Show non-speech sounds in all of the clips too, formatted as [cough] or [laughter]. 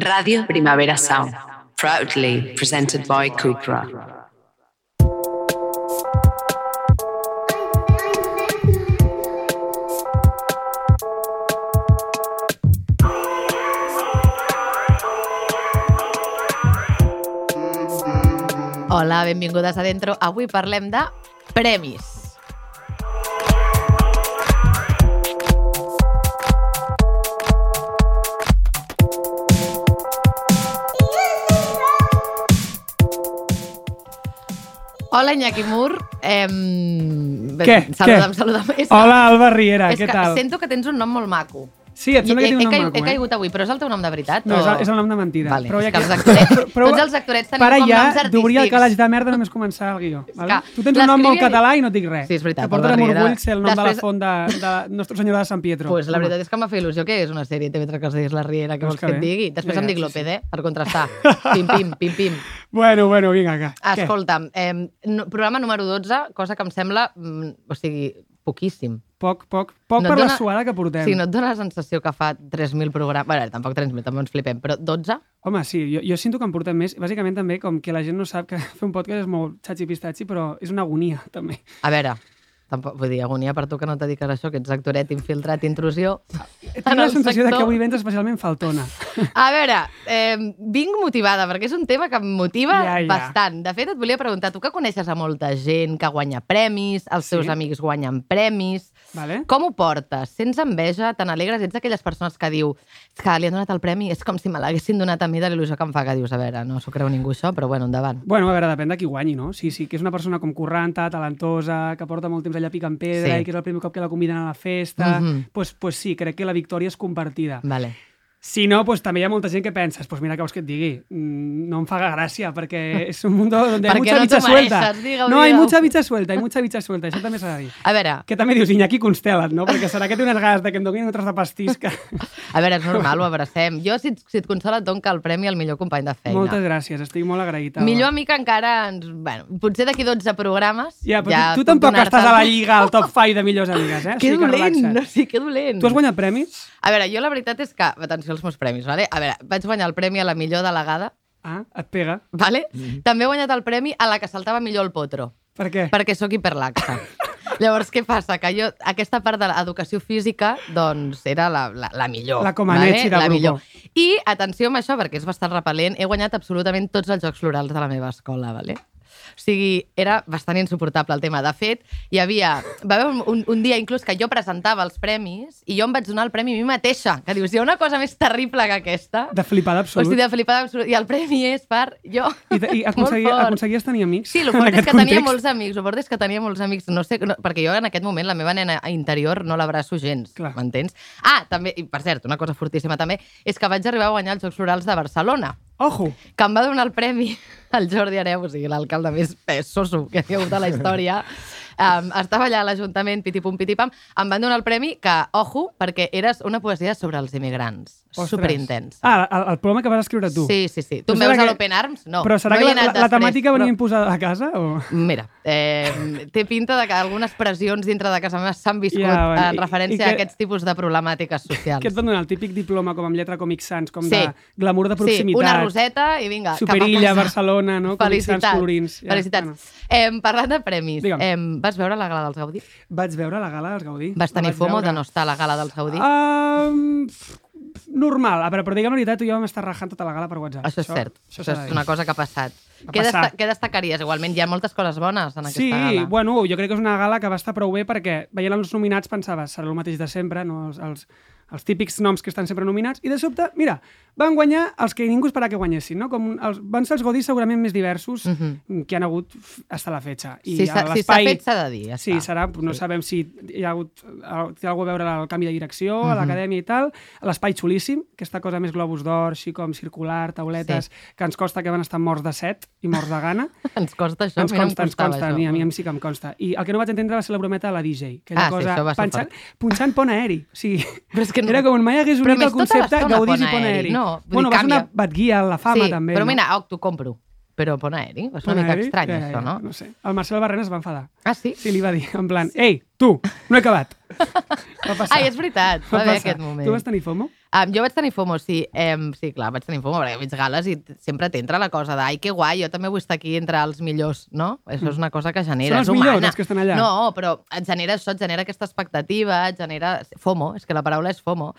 Radio Primavera Sound, proudly presented by Cupra. Hola, benvingudes a Dentro. Avui premis. Hola, Iñaki Mur. Eh, Què? Saluda'm, Què? saluda'm. És Hola, Alba Riera, és què que tal? sento que tens un nom molt maco. Sí, et sembla que tinc un he, nom caigut- maco, he caigut avui, però és el teu nom de veritat? No, és o... el, és el nom de mentida. Vale, és ja que els [laughs] actorets, prou- tots els actorets tenim com ja noms d'obrir el artístics. calaix de merda només començar el guió. Vale? que Tu tens un nom molt català i no et dic res. Sí, és veritat, Que porta amb orgull ser el nom de la Després- font de, de Nostra Senyora de Sant Pietro. Pues la veritat és que em va fer il·lusió que és una sèrie TV3 que es digués La Riera, que vols que et digui. Després Ja, em dic López, eh? Per contrastar. [laughs] Pim, pim, pim, pim. Bueno, bueno, vinga, que. Escolta'm, eh, programa número 12, cosa que em sembla, mm, o sigui, poquíssim. Poc, poc, poc No per dona- la suada que portem. Sí, no et dona la sensació que fa 3.000 programes... Bé, tampoc 3.000, també ens flipem, però 12? Home, sí, jo, jo sento que en portem més. Bàsicament també com que la gent no sap que [laughs] fer un podcast és molt xatxi-pistatxi, però és una agonia, [laughs] també. A veure, tampoc, vull dir, agonia per tu que no et dediques a això, que ets actoret infiltrat, intrusió. Tinc en la sensació de sector. que avui vens especialment faltona. [laughs] A veure, eh, vinc motivada, perquè és un tema que em motiva Ja, ja. bastant. De fet, et volia preguntar, tu que coneixes a molta gent que guanya premis, els Sí. teus amics guanyen premis, Vale? com ho portes? Sents enveja? Te n'alegres? Ets d'aquelles persones que diu "És que li han donat el premi, és com si me l'haguessin donat a mi de l'il·lusió que em fa, que dius, a veure, no s'ho creu ningú això, però bueno, endavant. Bueno, a veure, depèn de qui guanyi, no? Sí, sí, que és una persona com corranta, talentosa, que porta molt temps allà picant pedra Sí. i que és el primer cop que la conviden a la festa, Mhm. pues, pues sí, crec que la victòria és compartida. Vale. Si no, pues també hi ha molta gent que penses, pues mira, què vols que et digui? Mm, No em fa gràcia, perquè [laughs] és un mundo donde hay Perquè mucha no bicha suelta. digue-ho, no, hay digue-ho. mucha bicha suelta, hay mucha bicha suelta, això també s'ha de dir. A veure, Que també dius, Iñaki, constela't, no? Perquè serà que té unes ganes de que em donin un tros de pastís [laughs] que... a veure, és normal, ho abracem. Jo, si, et- si et consola, et que el premi al millor company de feina. Moltes gràcies, estic molt agraït. Millor amic encara ens... Bueno, potser d'aquí 12 programes... Ja, però ja tu, tu tampoc estàs a la lliga, al top 5 de millors amigues, eh? O Que sigui que dolent, relaxa't. no sé, que dolent. Tu has guanyat premis? A veure, jo la veritat és que... Atenció als meus premis, vale? A veure, vaig guanyar el premi a la millor delegada, Ah, et pega. vale? Mm-hmm. També he guanyat el premi a la que saltava millor el potro, Per què? perquè sóc hiperlaxa. [laughs] Llavors, què passa? Que jo, aquesta part de l'educació física, doncs, era la, la, la millor. La Comaneci del la grupo. millor. I, atenció amb això, perquè és bastant repel·lent, he guanyat absolutament tots els Jocs Florals de la meva escola, vale? O sigui, era bastant insuportable el tema. De fet, hi havia... Va haver un, un, dia inclús que jo presentava els premis i jo em vaig donar el premi a mi mateixa. Que dius, hi ha una cosa més terrible que aquesta? De flipada O absolut. sigui, de flipada absolut. I el premi és per jo. I, i [laughs] aconseguia, aconseguies tenir amics Sí, el fort és que tenia context? molts amics, el fort és que tenia molts amics, no sé, no, perquè jo en aquest moment la meva nena interior no l'abraço gens, m'entens? Ah, també, i per cert, una cosa fortíssima també, és que vaig arribar a guanyar els Jocs Florals de Barcelona, Ojo! que em va donar el premi al Jordi Areu, o sigui, l'alcalde més soso que hi ha hagut a la història. Um, estava allà a l'Ajuntament, pitipum, pitipam, em van donar el premi que, ojo, perquè eres una poesia sobre els immigrants. Ostres. Superintens. Ah, el, el poema que vas escriure tu. Sí, sí, sí. Tu em veus serà a que- l'Open Arms? No. Però serà no que la, la, la temàtica venia però- imposada a casa? O... Mira, eh, té pinta de que algunes pressions dintre de casa meva s'han viscut Ja, bueno, en i- referència i que- a aquests tipus de problemàtiques socials. Que et van donar el típic diploma com amb lletra Comic Sans, com Sí. de glamour de Sí, proximitat. una roseta i vinga, Superilla, cap a casa. Barcelona, no? Comic Sans Felicitats. colorins. Ja, Felicitats. bueno. Eh, parlant de premis, Digue'm. eh, vas veure la gala dels Gaudí? Vaig veure la gala dels Gaudí. Vas tenir FOMO veure. de no estar a la gala dels Gaudí? Um, normal. A veure, però diguem la veritat, tu i jo vam estar rajant tota la gala per WhatsApp. això és cert, això, de és una cosa que ha passat. Ha Què, passat. desta què destacaries? Igualment, hi ha moltes coses bones en aquesta Sí, gala. bueno, jo crec que és una gala que va estar prou bé perquè veient els nominats pensava, serà el mateix de sempre, no? els, els, els típics noms que estan sempre nominats, i de sobte, mira, van guanyar els que ningú esperava que guanyessin, no? Com els, van ser els godis segurament més diversos Mhm. que han hagut f- hasta la fetxa. I Si s'ha a si fet, s'ha de dir. Ja Sí, serà, no Sí. sabem si hi ha hagut, té alguna a veure el canvi de direcció, a l'acadèmia i tal, l'espai xulíssim, aquesta cosa més globus d'or, així com circular, tauletes, que ens costa que van estar morts de set i morts de gana. [laughs] Ens costa això, ens a consta, ens consta, a això. mi, a mi, a mi sí que em consta. I el que no vaig entendre va ser la brometa de la DJ, aquella Ah, sí, cosa ser punxant, punxant pont aeri. O sigui, Però és que no- era com mai hagués unit el tota concepte Gaudís i pont aeri. aeri. No, bueno, dir, va ser una batguia a la fama, sí, també. però no? mira, oh, t'ho compro. Però pont aeri, és una mica aeri, estrany, ja, això, no? No sé. El Marcel Barrena es va enfadar. Ah, sí? Sí, li va dir, en plan, ei, tu, no he acabat. [laughs] Va passar. Ai, és veritat, va Va haver passar. aquest moment. Tu vas tenir FOMO? Um, jo vaig tenir FOMO, sí. Um, sí, clar, vaig tenir FOMO, perquè veig gales i sempre t'entra la cosa de ai, que guai, jo també vull estar aquí entre els millors, no? Això és una cosa que genera, Són els és millors, humana. els que estan allà. No, però et genera això, et genera aquesta expectativa, et genera... FOMO, és que la paraula és FOMO.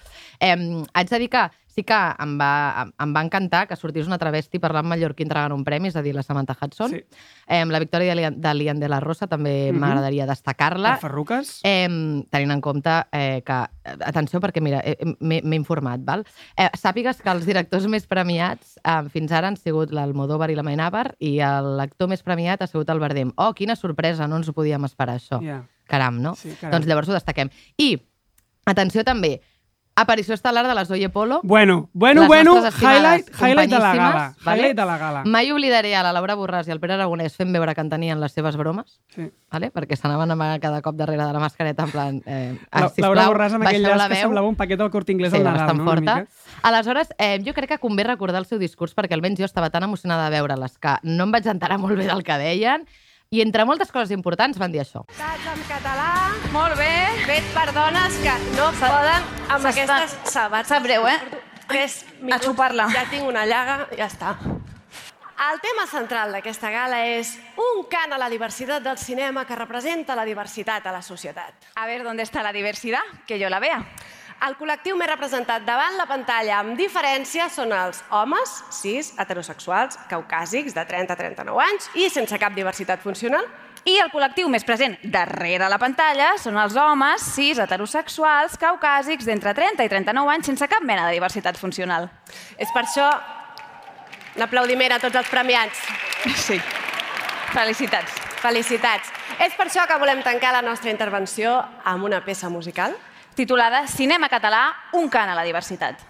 Um, haig de dir que sí que em va, em- va encantar que sortís una travesti parlant mallorquí entregant un premi, és a dir, la Samantha Hudson. Sí. Em, la victòria de Lian- de Lian de la Rosa també Mhm. m'agradaria destacar-la. Per Ferruques? Eh, tenint en compte eh, que... Atenció, perquè mira, eh, m'he informat, val? Eh, sàpigues que els directors més premiats eh, fins ara han sigut l'Almodóvar i la Mainavar i l'actor més premiat ha sigut el Bardem. Oh, quina sorpresa, no ens ho podíem esperar, això. Ja. Caram, no? Sí, caram. Doncs llavors ho destaquem. I, atenció també, aparició estel·lar de la Zoe Polo. Bueno, bueno, bueno, highlight, highlight de la gala. vale? Highlight de la gala. Mai oblidaré a la Laura Borràs i al Pere Aragonès fent veure que entenien les seves bromes, Sí. vale? perquè s'anaven amagar cada cop darrere de la mascareta en plan... Eh, La, ah, sisplau, Laura Borràs amb aquell llaç la que semblava un paquet del Corte Inglés Sí, al Nadal, no? Forta. Aleshores, eh, jo crec que convé recordar el seu discurs perquè almenys jo estava tan emocionada de veure-les que no em vaig enterar molt bé del que deien i entre moltes coses importants van dir això. Citats en català, Molt bé. fet per dones que no poden amb aquestes sabates. Sap greu, eh? Tres A minuts, xupar-la. Ja tinc una llaga, ja està. El tema central d'aquesta gala és un cant a la diversitat del cinema que representa la diversitat a la societat. A ver, ¿dónde está la diversidad? Que yo la vea. El col·lectiu més representat davant la pantalla amb diferència són els homes, cis, heterosexuals, caucàsics, de 30 a 39 anys i sense cap diversitat funcional. I el col·lectiu més present darrere la pantalla són els homes cis, heterosexuals, caucàsics, d'entre 30 i 39 anys, sense cap mena de diversitat funcional. És per això un aplaudiment a tots els premiats. Sí. Felicitats. Felicitats. És per això que volem tancar la nostra intervenció amb una peça musical. Titulada Cinema català, un cant a la diversitat.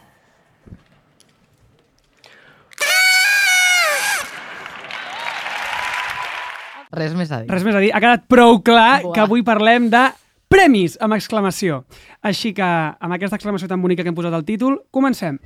Res més a dir. Res més a dir. Ha quedat prou clar Buah. que avui parlem de premis amb exclamació. Així que, amb aquesta exclamació tan bonica que hem posat al títol, comencem.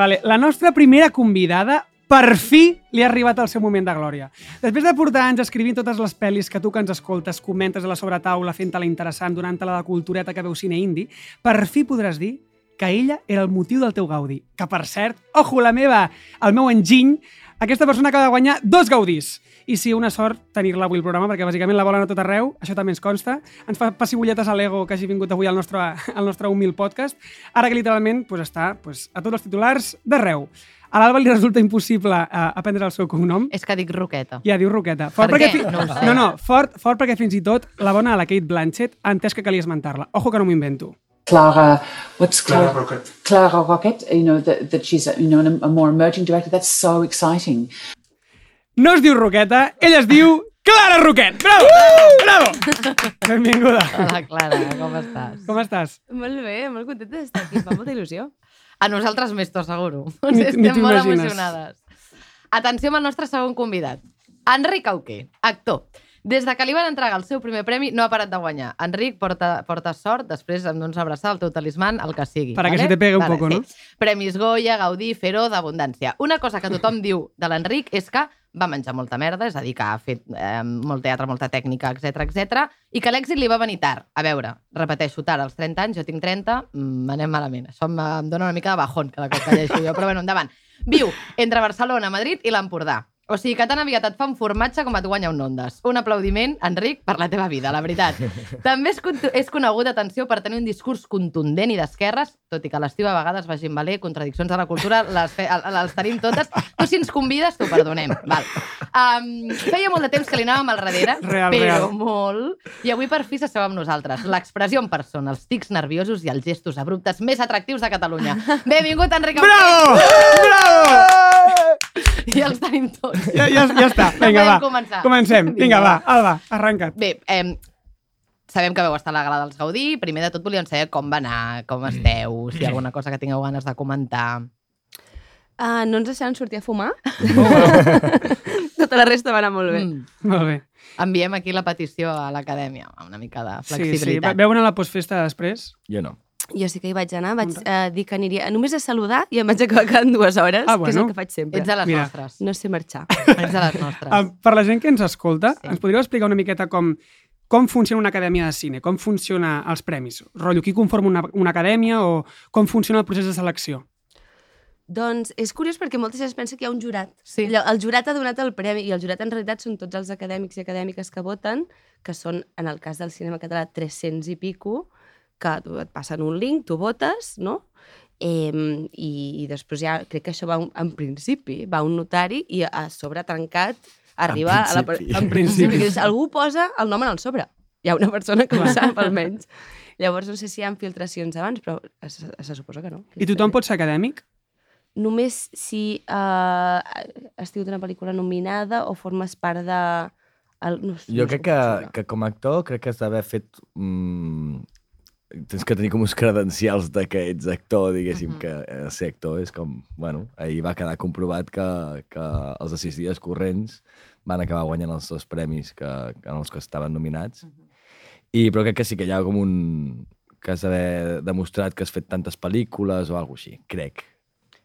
Vale, la nostra primera convidada per fi li ha arribat el seu moment de glòria. Després de portar anys escrivint totes les pel·lis que tu que ens escoltes, comentes a la sobretaula, fent-te-la interessant, donant-te-la de cultureta que veu cine indi, per fi podràs dir que ella era el motiu del teu gaudi. Que, per cert, ojo, la meva, el meu enginy, aquesta persona acaba de guanyar dos gaudis. I sí, una sort tenir-la avui al programa, perquè bàsicament la volen a tot arreu, això també ens consta. Ens fa pessigolletes a l'ego que hagi vingut avui al nostre, al nostre humil podcast. Ara que literalment pues, està pues, a tots els titulars d'arreu. A l'Alba li resulta impossible uh, aprendre el seu cognom. És que dic Roqueta. Ja, diu Roqueta. Fort Per perquè què? fi- No no, no, fort, fort perquè fins i tot la bona, la Kate Blanchett, ha entès que calia esmentar-la. Ojo que no m'ho invento. Clara, what's Clara Clara Rocket. Clara Rocket, you know, that, that she's, a, you know, a more emerging director. That's so exciting. No es diu Roqueta, ella es diu Clara Roquet! Bravo! Bravo! Benvinguda. Hola, Clara, com estàs? Com estàs? Molt bé, molt contenta d'estar aquí, fa molta il·lusió. A nosaltres més, t'ho asseguro. Ni- ni Estem t'ho molt imagines. emocionades. Atenció amb el nostre segon convidat. Enric Auqué, actor. Des de que li van entregar el seu primer premi, no ha parat de guanyar. Enric, porta, porta sort, després em dones abraçar el teu talisman, el que sigui. Para que se te pegue un poco, no? Premis Goya, Gaudí, Feró, d'abundància. Una cosa que tothom [laughs] diu de l'Enric és que va menjar molta merda, és a dir, que ha fet eh, molt teatre, molta tècnica, etc etc i que l'èxit li va venir tard. A veure, repeteixo, tard, als 30 anys, jo tinc 30, mm, anem malament. Això em, em dona una mica de bajón cada cop que llegeixo jo, però bueno, endavant. Viu entre Barcelona, Madrid i l'Empordà. O sigui que tan aviat et fa un formatge com et guanya un Ondas. Un aplaudiment, Enric, per la teva vida, la veritat. [laughs] També és, és conegut, atenció, per tenir un discurs contundent i d'esquerres, tot i que a l'estiu a vegades vagin valer, contradiccions de la cultura, les, fe, les tenim totes. Tu si ens convides, t'ho perdonem. Val. Um, feia molt de temps que li anàvem al darrere, Real, però real. molt. I avui per fi s'asseu amb nosaltres. L'expressió en persona, els tics nerviosos i els gestos abruptes més atractius de Catalunya. [laughs] Benvingut, Enric Auqué. Bravo! Bravo! [laughs] I els tenim tots. Ja, ja, ja està. Ja Vinga, va. començar. Comencem. Vinga, va. Alba, arranca't. Bé, eh, sabem que veu estar a la gala dels Gaudí. Primer de tot volíem saber com va anar, com esteu, si hi ha alguna cosa que tingueu ganes de comentar. Uh, no ens deixaran sortir a fumar. [laughs] [laughs] Tota la resta va anar molt bé. Mm. Molt bé. Enviem aquí la petició a l'acadèmia, una mica de Sí, sí. flexibilitat. Veuen a la postfesta després? Jo no. Jo sí que hi vaig anar, vaig eh, dir que aniria només a saludar i em vaig acabar quedant dues hores, Ah, que és bueno. el que faig sempre. Ets de les Mira. nostres. No sé marxar. Ets de les nostres. Uh, per la gent que ens escolta, Sí. ens podríeu explicar una miqueta com, com funciona una acadèmia de cine, com funciona els premis? Rotllo, qui conforma una, una acadèmia o com funciona el procés de selecció? Doncs és curiós perquè molta gent es pensa que hi ha un jurat. Sí. El jurat ha donat el premi i el jurat en realitat són tots els acadèmics i acadèmiques que voten, que són, en el cas del cinema català, 300 i pico, que et passen un link, tu votes, no? Eh, i, I després ja, crec que això va un, en principi, va un notari i a sobre trencat arriba a la... principi. En principi. Algú posa el nom en el sobre. Hi ha una persona que ho sap, almenys. Llavors, no sé si hi ha filtracions abans, però se, se suposa que no. I tothom pot ser acadèmic? Només si uh, has tingut una pel·lícula nominada o formes part de... El, no, Jo no crec que, que com a actor crec que has d'haver fet... Mm, tens que tenir com uns credencials de que ets actor, diguéssim, que eh, ser actor és com... Bueno, ahir va quedar comprovat que, que els de sis dies corrents van acabar guanyant els dos premis que, en els que estaven nominats. I, però crec que sí que hi ha com un... que has d'haver demostrat que has fet tantes pel·lícules o alguna així, crec.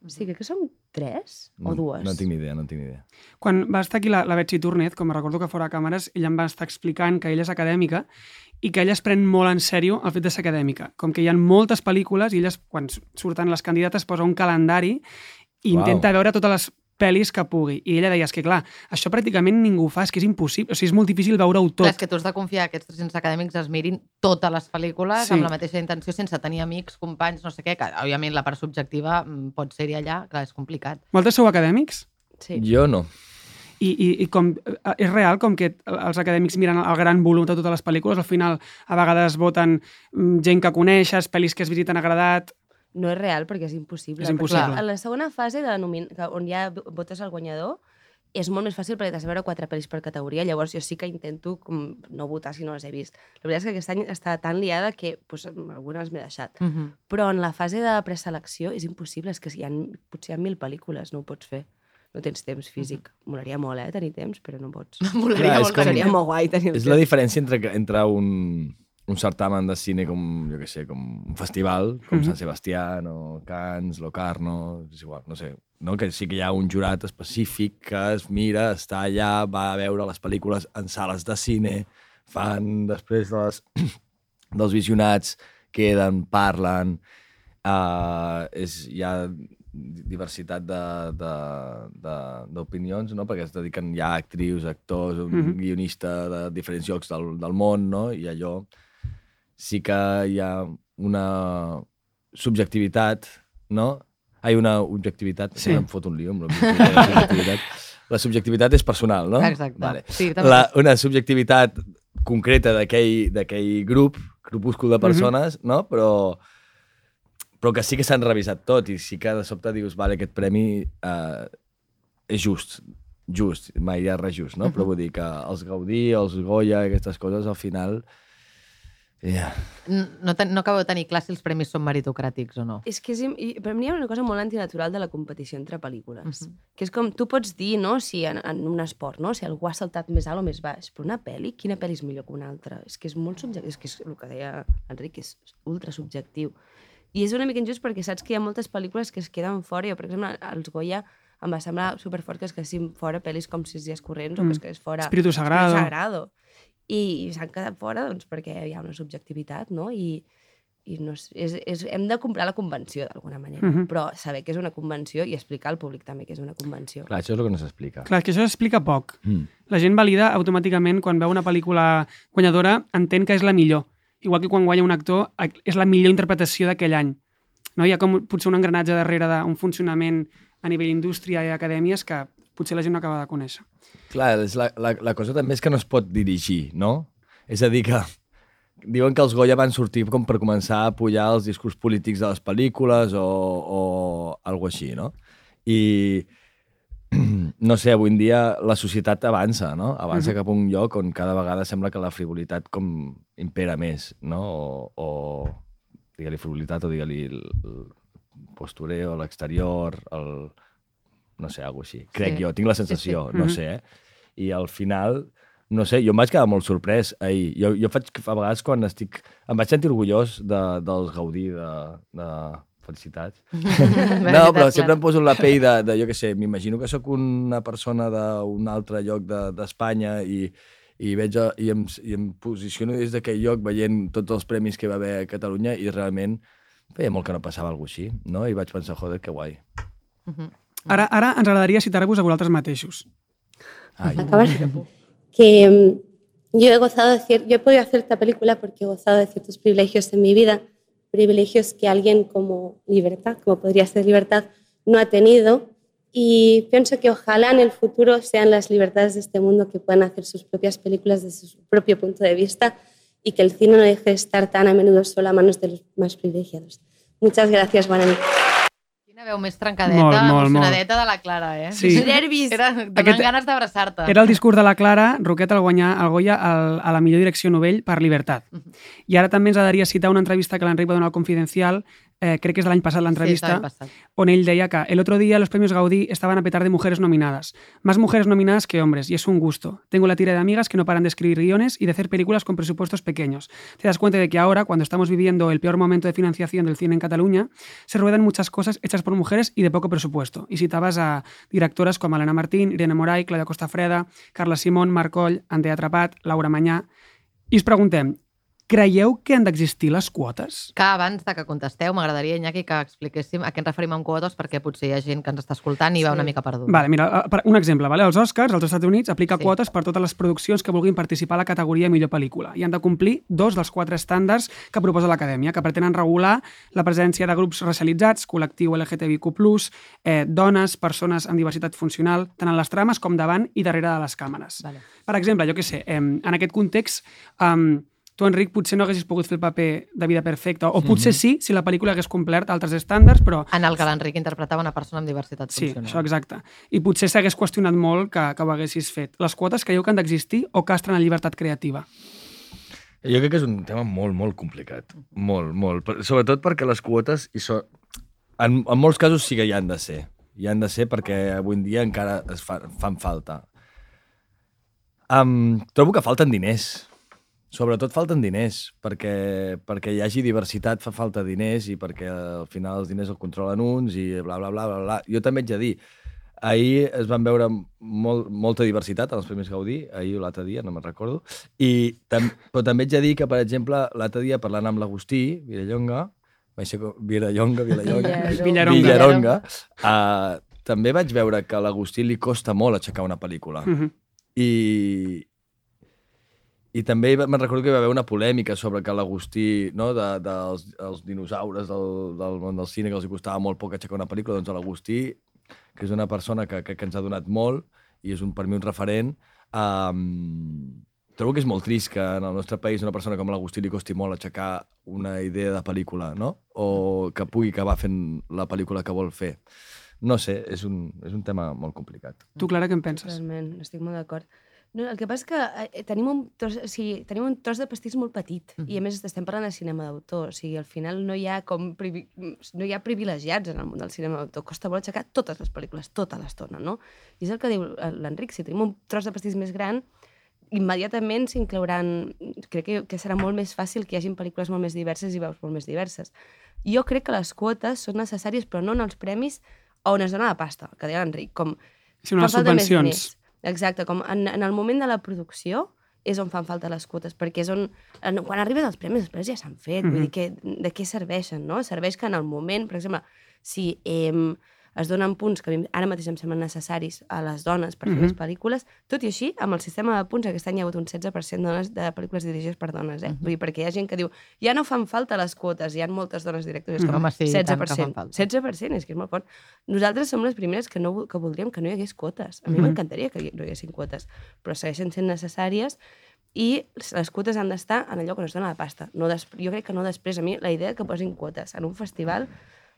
Sí, crec que són tres No, o dues. No tinc ni idea, no tinc ni idea. Quan va estar aquí la, la Betsy Turnet, com recordo que fora a càmeres, ella em va estar explicant que ella és acadèmica i que ella es pren molt en sèrio el fet de ser acadèmica. Com que hi ha moltes pel·lícules i elles, quan surten les candidates, posa un calendari i Uau. intenta veure totes les pel·lis que pugui. I ella deia, és que clar, això pràcticament ningú ho fa, és que és impossible, o sigui, és molt difícil veure-ho tot. Clar, és que tu has de confiar que aquests 300 acadèmics es mirin totes les pel·lícules Sí. amb la mateixa intenció, sense tenir amics, companys, no sé què, que òbviament la part subjectiva mm, pot ser-hi allà, clar, és complicat. Moltes sou acadèmics? Sí. Jo no. I, i, i com, eh, és real com que els acadèmics miren el gran volum de totes les pel·lícules, al final a vegades voten mm, gent que coneixes, pel·lis que has vist i t'han agradat... No és real perquè és impossible. És impossible. Perquè a la segona fase, de la nomin... on ja votes el guanyador, és molt més fàcil perquè t'has de veure quatre pel·lis per categoria, llavors jo sí que intento com, no votar si no les he vist. La veritat és que aquest any està tan liada que pues, algunes m'he deixat. Mm -hmm. Però en la fase de preselecció és impossible, és que hi ha, potser hi ha mil pel·lícules, no ho pots fer. No tens temps físic. Molaria molt, eh, tenir temps, però no pots. [laughs] Molaria Clar, molt com- Seria molt guai tenir el És la temps. diferència entre, entre un, un certamen de cine com, jo què sé, com un festival, com Mhm. Sant Sebastián o Cannes, Locarno, és igual, no sé, no? que sí que hi ha un jurat específic que es mira, està allà, va a veure les pel·lícules en sales de cine, fan després de les, dels visionats, queden, parlen, uh, és, hi ha diversitat d'opinions, no? perquè es dediquen ja actrius, actors, un Mhm. guionista de diferents llocs del, del món, no? i allò sí que hi ha una subjectivitat, no? Hi una objectivitat, Sí. em fot un lío amb l'objectivitat. [laughs] la subjectivitat. És personal, no? Exacte. Vale. Sí, també. La, una subjectivitat concreta d'aquell grup, grupúscul de persones, no? Però, però que sí que s'han revisat tot i sí que de sobte dius, vale, aquest premi eh, és just, just, mai hi ha res just, no? Però vull dir que els Gaudí, els Goya, aquestes coses, al final... Yeah. No, ten, no acabo de tenir clar si els premis són meritocràtics o no. És que és, per mi hi ha una cosa molt antinatural de la competició entre pel·lícules. Mhm. Que és com, tu pots dir, no?, si en, en un esport, no?, si algú ha saltat més alt o més baix, però una pel·li, quina pel·li és millor que una altra? És que és molt subjectiu, és que és el que deia Enric, és ultra subjectiu. I és una mica injust perquè saps que hi ha moltes pel·lícules que es queden fora. Jo, per exemple, als Goya em va semblar superfort que es quedessin fora pel·lis com Sis dies corrents mm. o Mm. que es quedés fora... Espíritu Sagrado. Espíritu Sagrado. I, i s'han quedat fora doncs, perquè hi ha una subjectivitat, no? I, i no és, és, és, hem de comprar la convenció d'alguna manera, Mhm. però saber que és una convenció i explicar al públic també que és una convenció. Clar, això és el que no s'explica. Clar, que això s'explica poc. Mm. La gent valida automàticament quan veu una pel·lícula guanyadora, entén que és la millor. Igual que quan guanya un actor, ac- és la millor interpretació d'aquell any. No? Hi ha com potser un engranatge darrere d'un funcionament a nivell indústria i acadèmies que potser la gent no acaba de conèixer. Clar, és la, la, la cosa també és que no es pot dirigir, no? És a dir, que diuen que els Goya van sortir com per començar a apoyar els discurs polítics de les pel·lícules o, o alguna així, no? I no sé, avui en dia la societat avança, no? Avança Mhm. cap a un lloc on cada vegada sembla que la frivolitat com impera més, no? O, o digue-li frivolitat o digue-li el, el postureo, l'exterior, el... no sé, alguna així. Crec Sí. jo, tinc la sensació, sí. no Mhm. sé, eh? I al final no sé, jo em vaig quedar molt sorprès ahir. Jo, jo faig, a vegades, quan estic... Em vaig sentir orgullós de, dels Gaudí, de, de felicitats. [laughs] no, però sempre em poso la pell de, de jo què sé, m'imagino que sóc una persona d'un altre lloc de- d'Espanya de, i, i, veig, a- i, em, i em posiciono des d'aquell lloc veient tots els premis que va haver a Catalunya i realment feia molt que no passava alguna així, no? I vaig pensar, joder, que guai. Ara, ara ens agradaria citar-vos a vosaltres mateixos. Ai. acabar, que mm, yo he gozado de cier- yo he podido hacer esta película porque he gozado de ciertos privilegios en mi vida, privilegios que alguien como Libertad, como podría ser Libertad, no ha tenido. Y pienso que ojalá en el futuro sean las libertades de este mundo que puedan hacer sus propias películas desde su propio punto de vista y que el cine no deje de estar tan a menudo solo a manos de los más privilegiados. Muchas gracias, buena Quina veu més trencadeta, Molt, molt, emocionadeta de la Clara, eh? Sí. Nervis. Era, donant Aquest- ganes d'abraçar-te. Era el discurs de la Clara, Roquet el guanyar el Goya al, a la millor direcció novell per Libertat. I ara també ens agradaria citar una entrevista que l'Enric va donar al Confidencial, eh, crec que és de l'any passat l'entrevista, Sí, on ell deia que el otro día los premios Gaudí estaban a petar de mujeres nominadas. Más mujeres nominadas que hombres, y es un gusto. Tengo la tira de amigas que no paran de escribir guiones y de hacer películas con presupuestos pequeños. Te das cuenta de que ahora, cuando estamos viviendo el peor momento de financiación del cine en Cataluña, se ruedan muchas cosas hechas por mujeres y de poco presupuesto. Y citabas a directoras como Elena Martín, Irene Moray, Claudia Costafreda, Carla Simón, Marc Coll, Andrea Atrapat, Laura Manyà... I us preguntem, creieu que han d'existir les quotes? Que abans de que contesteu, m'agradaria, Iñaki, que expliquéssim a què ens referim amb quotes, perquè potser hi ha gent que ens està escoltant i va Sí. una mica perduda. Vale, mira, eh, un exemple, vale? els Oscars, als Estats Units, aplica Sí. quotes per totes les produccions que vulguin participar a la categoria millor pel·lícula i han de complir dos dels quatre estàndards que proposa l'Acadèmia, que pretenen regular la presència de grups racialitzats, col·lectiu LGTBIQ+, eh, dones, persones amb diversitat funcional, tant en les trames com davant i darrere de les càmeres. Vale. Per exemple, jo què sé, eh, en aquest context, eh, tu, Enric, potser no haguessis pogut fer el paper de vida perfecta, o potser sí, si la pel·lícula hagués complert altres estàndards, però En el que l'Enric interpretava una persona amb diversitat Sí, funcional. això exacte. I potser s'hagués qüestionat molt que, que ho haguessis fet. Les quotes creieu que han d'existir o castren la llibertat creativa? Jo crec que és un tema molt, molt complicat. Molt, molt. Sobretot perquè les quotes hi són... En, en molts casos sí que hi han de ser. Hi han de ser perquè avui en dia encara es fa, fan falta. Um, trobo que falten diners. Sobretot falten diners, perquè, perquè hi hagi diversitat fa falta diners i perquè al final els diners el controlen uns i bla, bla, bla, bla, bla. Jo també haig de dir, ahir es van veure molt, molta diversitat als Premis Gaudí, ahir o l'altre dia, no me'n recordo, i tam però també haig de dir que, per exemple, l'altre dia parlant amb l'Agustí, Vilallonga, vaig ser com... Vilallonga, Vilallonga, Villaronga. Villaronga, uh, també vaig veure que a l'Agustí li costa molt aixecar una pel·lícula. Mm -hmm. I, i també me'n recordo que hi va haver una polèmica sobre que l'Agustí, no, de, dels els dinosaures del, del món del cine, que els hi costava molt poc aixecar una pel·lícula, doncs l'Agustí, que és una persona que, que, que ens ha donat molt i és un, per mi un referent, um, trobo que és molt trist que en el nostre país una persona com l'Agustí li costi molt aixecar una idea de pel·lícula, no? O que pugui acabar fent la pel·lícula que vol fer. No sé, és un, és un tema molt complicat. Tu, Clara, què en penses? Realment, estic molt d'acord. No, el que passa és que eh, tenim un, tros, o sigui, tenim un tros de pastís molt petit Mhm. i a més estem parlant de cinema d'autor, o sigui, al final no hi ha com privi, no hi ha privilegiats en el món del cinema d'autor, costa molt aixecar totes les pel·lícules, tota l'estona, no? I és el que diu eh, l'Enric, si tenim un tros de pastís més gran, immediatament s'inclouran... Crec que, que serà molt més fàcil que hi hagin pel·lícules molt més diverses i veus molt més diverses. Jo crec que les quotes són necessàries, però no en els premis on es dona la pasta, que deia l'Enric, com Si no, les més subvencions. diners. Exacte, com en, en el moment de la producció és on fan falta les quotes, perquè és on, en, quan arribes als premis, després ja s'han fet, mm -hmm. vull dir, que, de què serveixen, no? Serveix que en el moment, per exemple, si eh, es donen punts que ara mateix em semblen necessaris a les dones per fer Mhm. les pel·lícules, tot i així, amb el sistema de punts aquest any hi ha hagut un 16% de, dones, de pel·lícules dirigides per dones, eh? Vull dir, perquè hi ha gent que diu ja no fan falta les quotes, hi ha moltes dones directores, Mhm. com Home, sí, i tant que 16%. fan falta. 16%, és que és molt fort. Nosaltres som les primeres que, no, que voldríem que no hi hagués quotes. A mi Mhm. m'encantaria que hi- no hi haguessin quotes, però segueixen sent necessàries i les quotes han d'estar en allò que no es dona la pasta. No des... Jo crec que no després. A mi la idea que posin quotes en un festival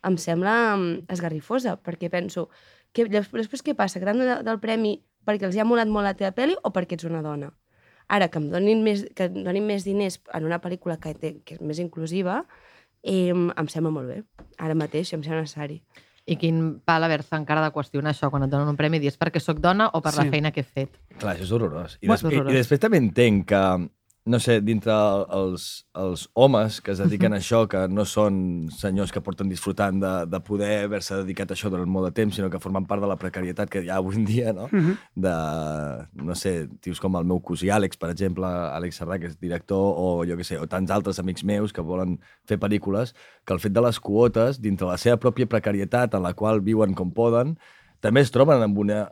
em sembla mm, esgarrifosa, perquè penso, que, després què passa? Que t'han donat del premi perquè els hi ha molat molt la teva pel·li o perquè ets una dona? Ara, que em donin més, que em donin més diners en una pel·lícula que, té, que és més inclusiva, eh, em sembla molt bé. Ara mateix em sembla necessari. I quin pal haver-se encara de qüestionar això quan et donen un premi i dir és perquè sóc dona o per Sí. la feina que he fet. Clar, això és horrorós. I, des, i, horrorós. I després també entenc que, no sé, dintre els, els homes que es dediquen a això, que no són senyors que porten disfrutant de, de poder haver-se dedicat a això durant molt de temps, sinó que formen part de la precarietat que hi ha avui en dia, no? Mhm. De, no sé, tios com el meu cosí Àlex, per exemple, Àlex Serrà, que és director, o jo què sé, o tants altres amics meus que volen fer pel·lícules, que el fet de les quotes, dintre la seva pròpia precarietat en la qual viuen com poden, també es troben amb una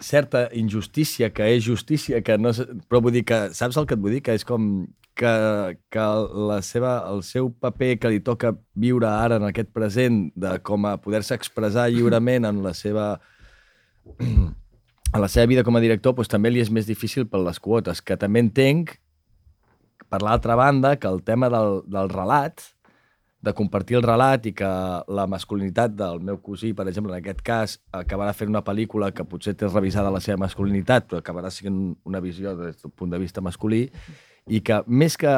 certa injustícia que és justícia, que no... Però vull dir que, saps el que et vull dir? Que és com que, que la seva, el seu paper que li toca viure ara en aquest present, de com a poder-se expressar lliurement en la seva en la seva vida com a director, doncs també li és més difícil per les quotes, que també entenc, per l'altra banda, que el tema del, del relat, de compartir el relat i que la masculinitat del meu cosí, per exemple, en aquest cas, acabarà fent una pel·lícula que potser té revisada la seva masculinitat, però acabarà sent una visió des del punt de vista masculí, i que més que...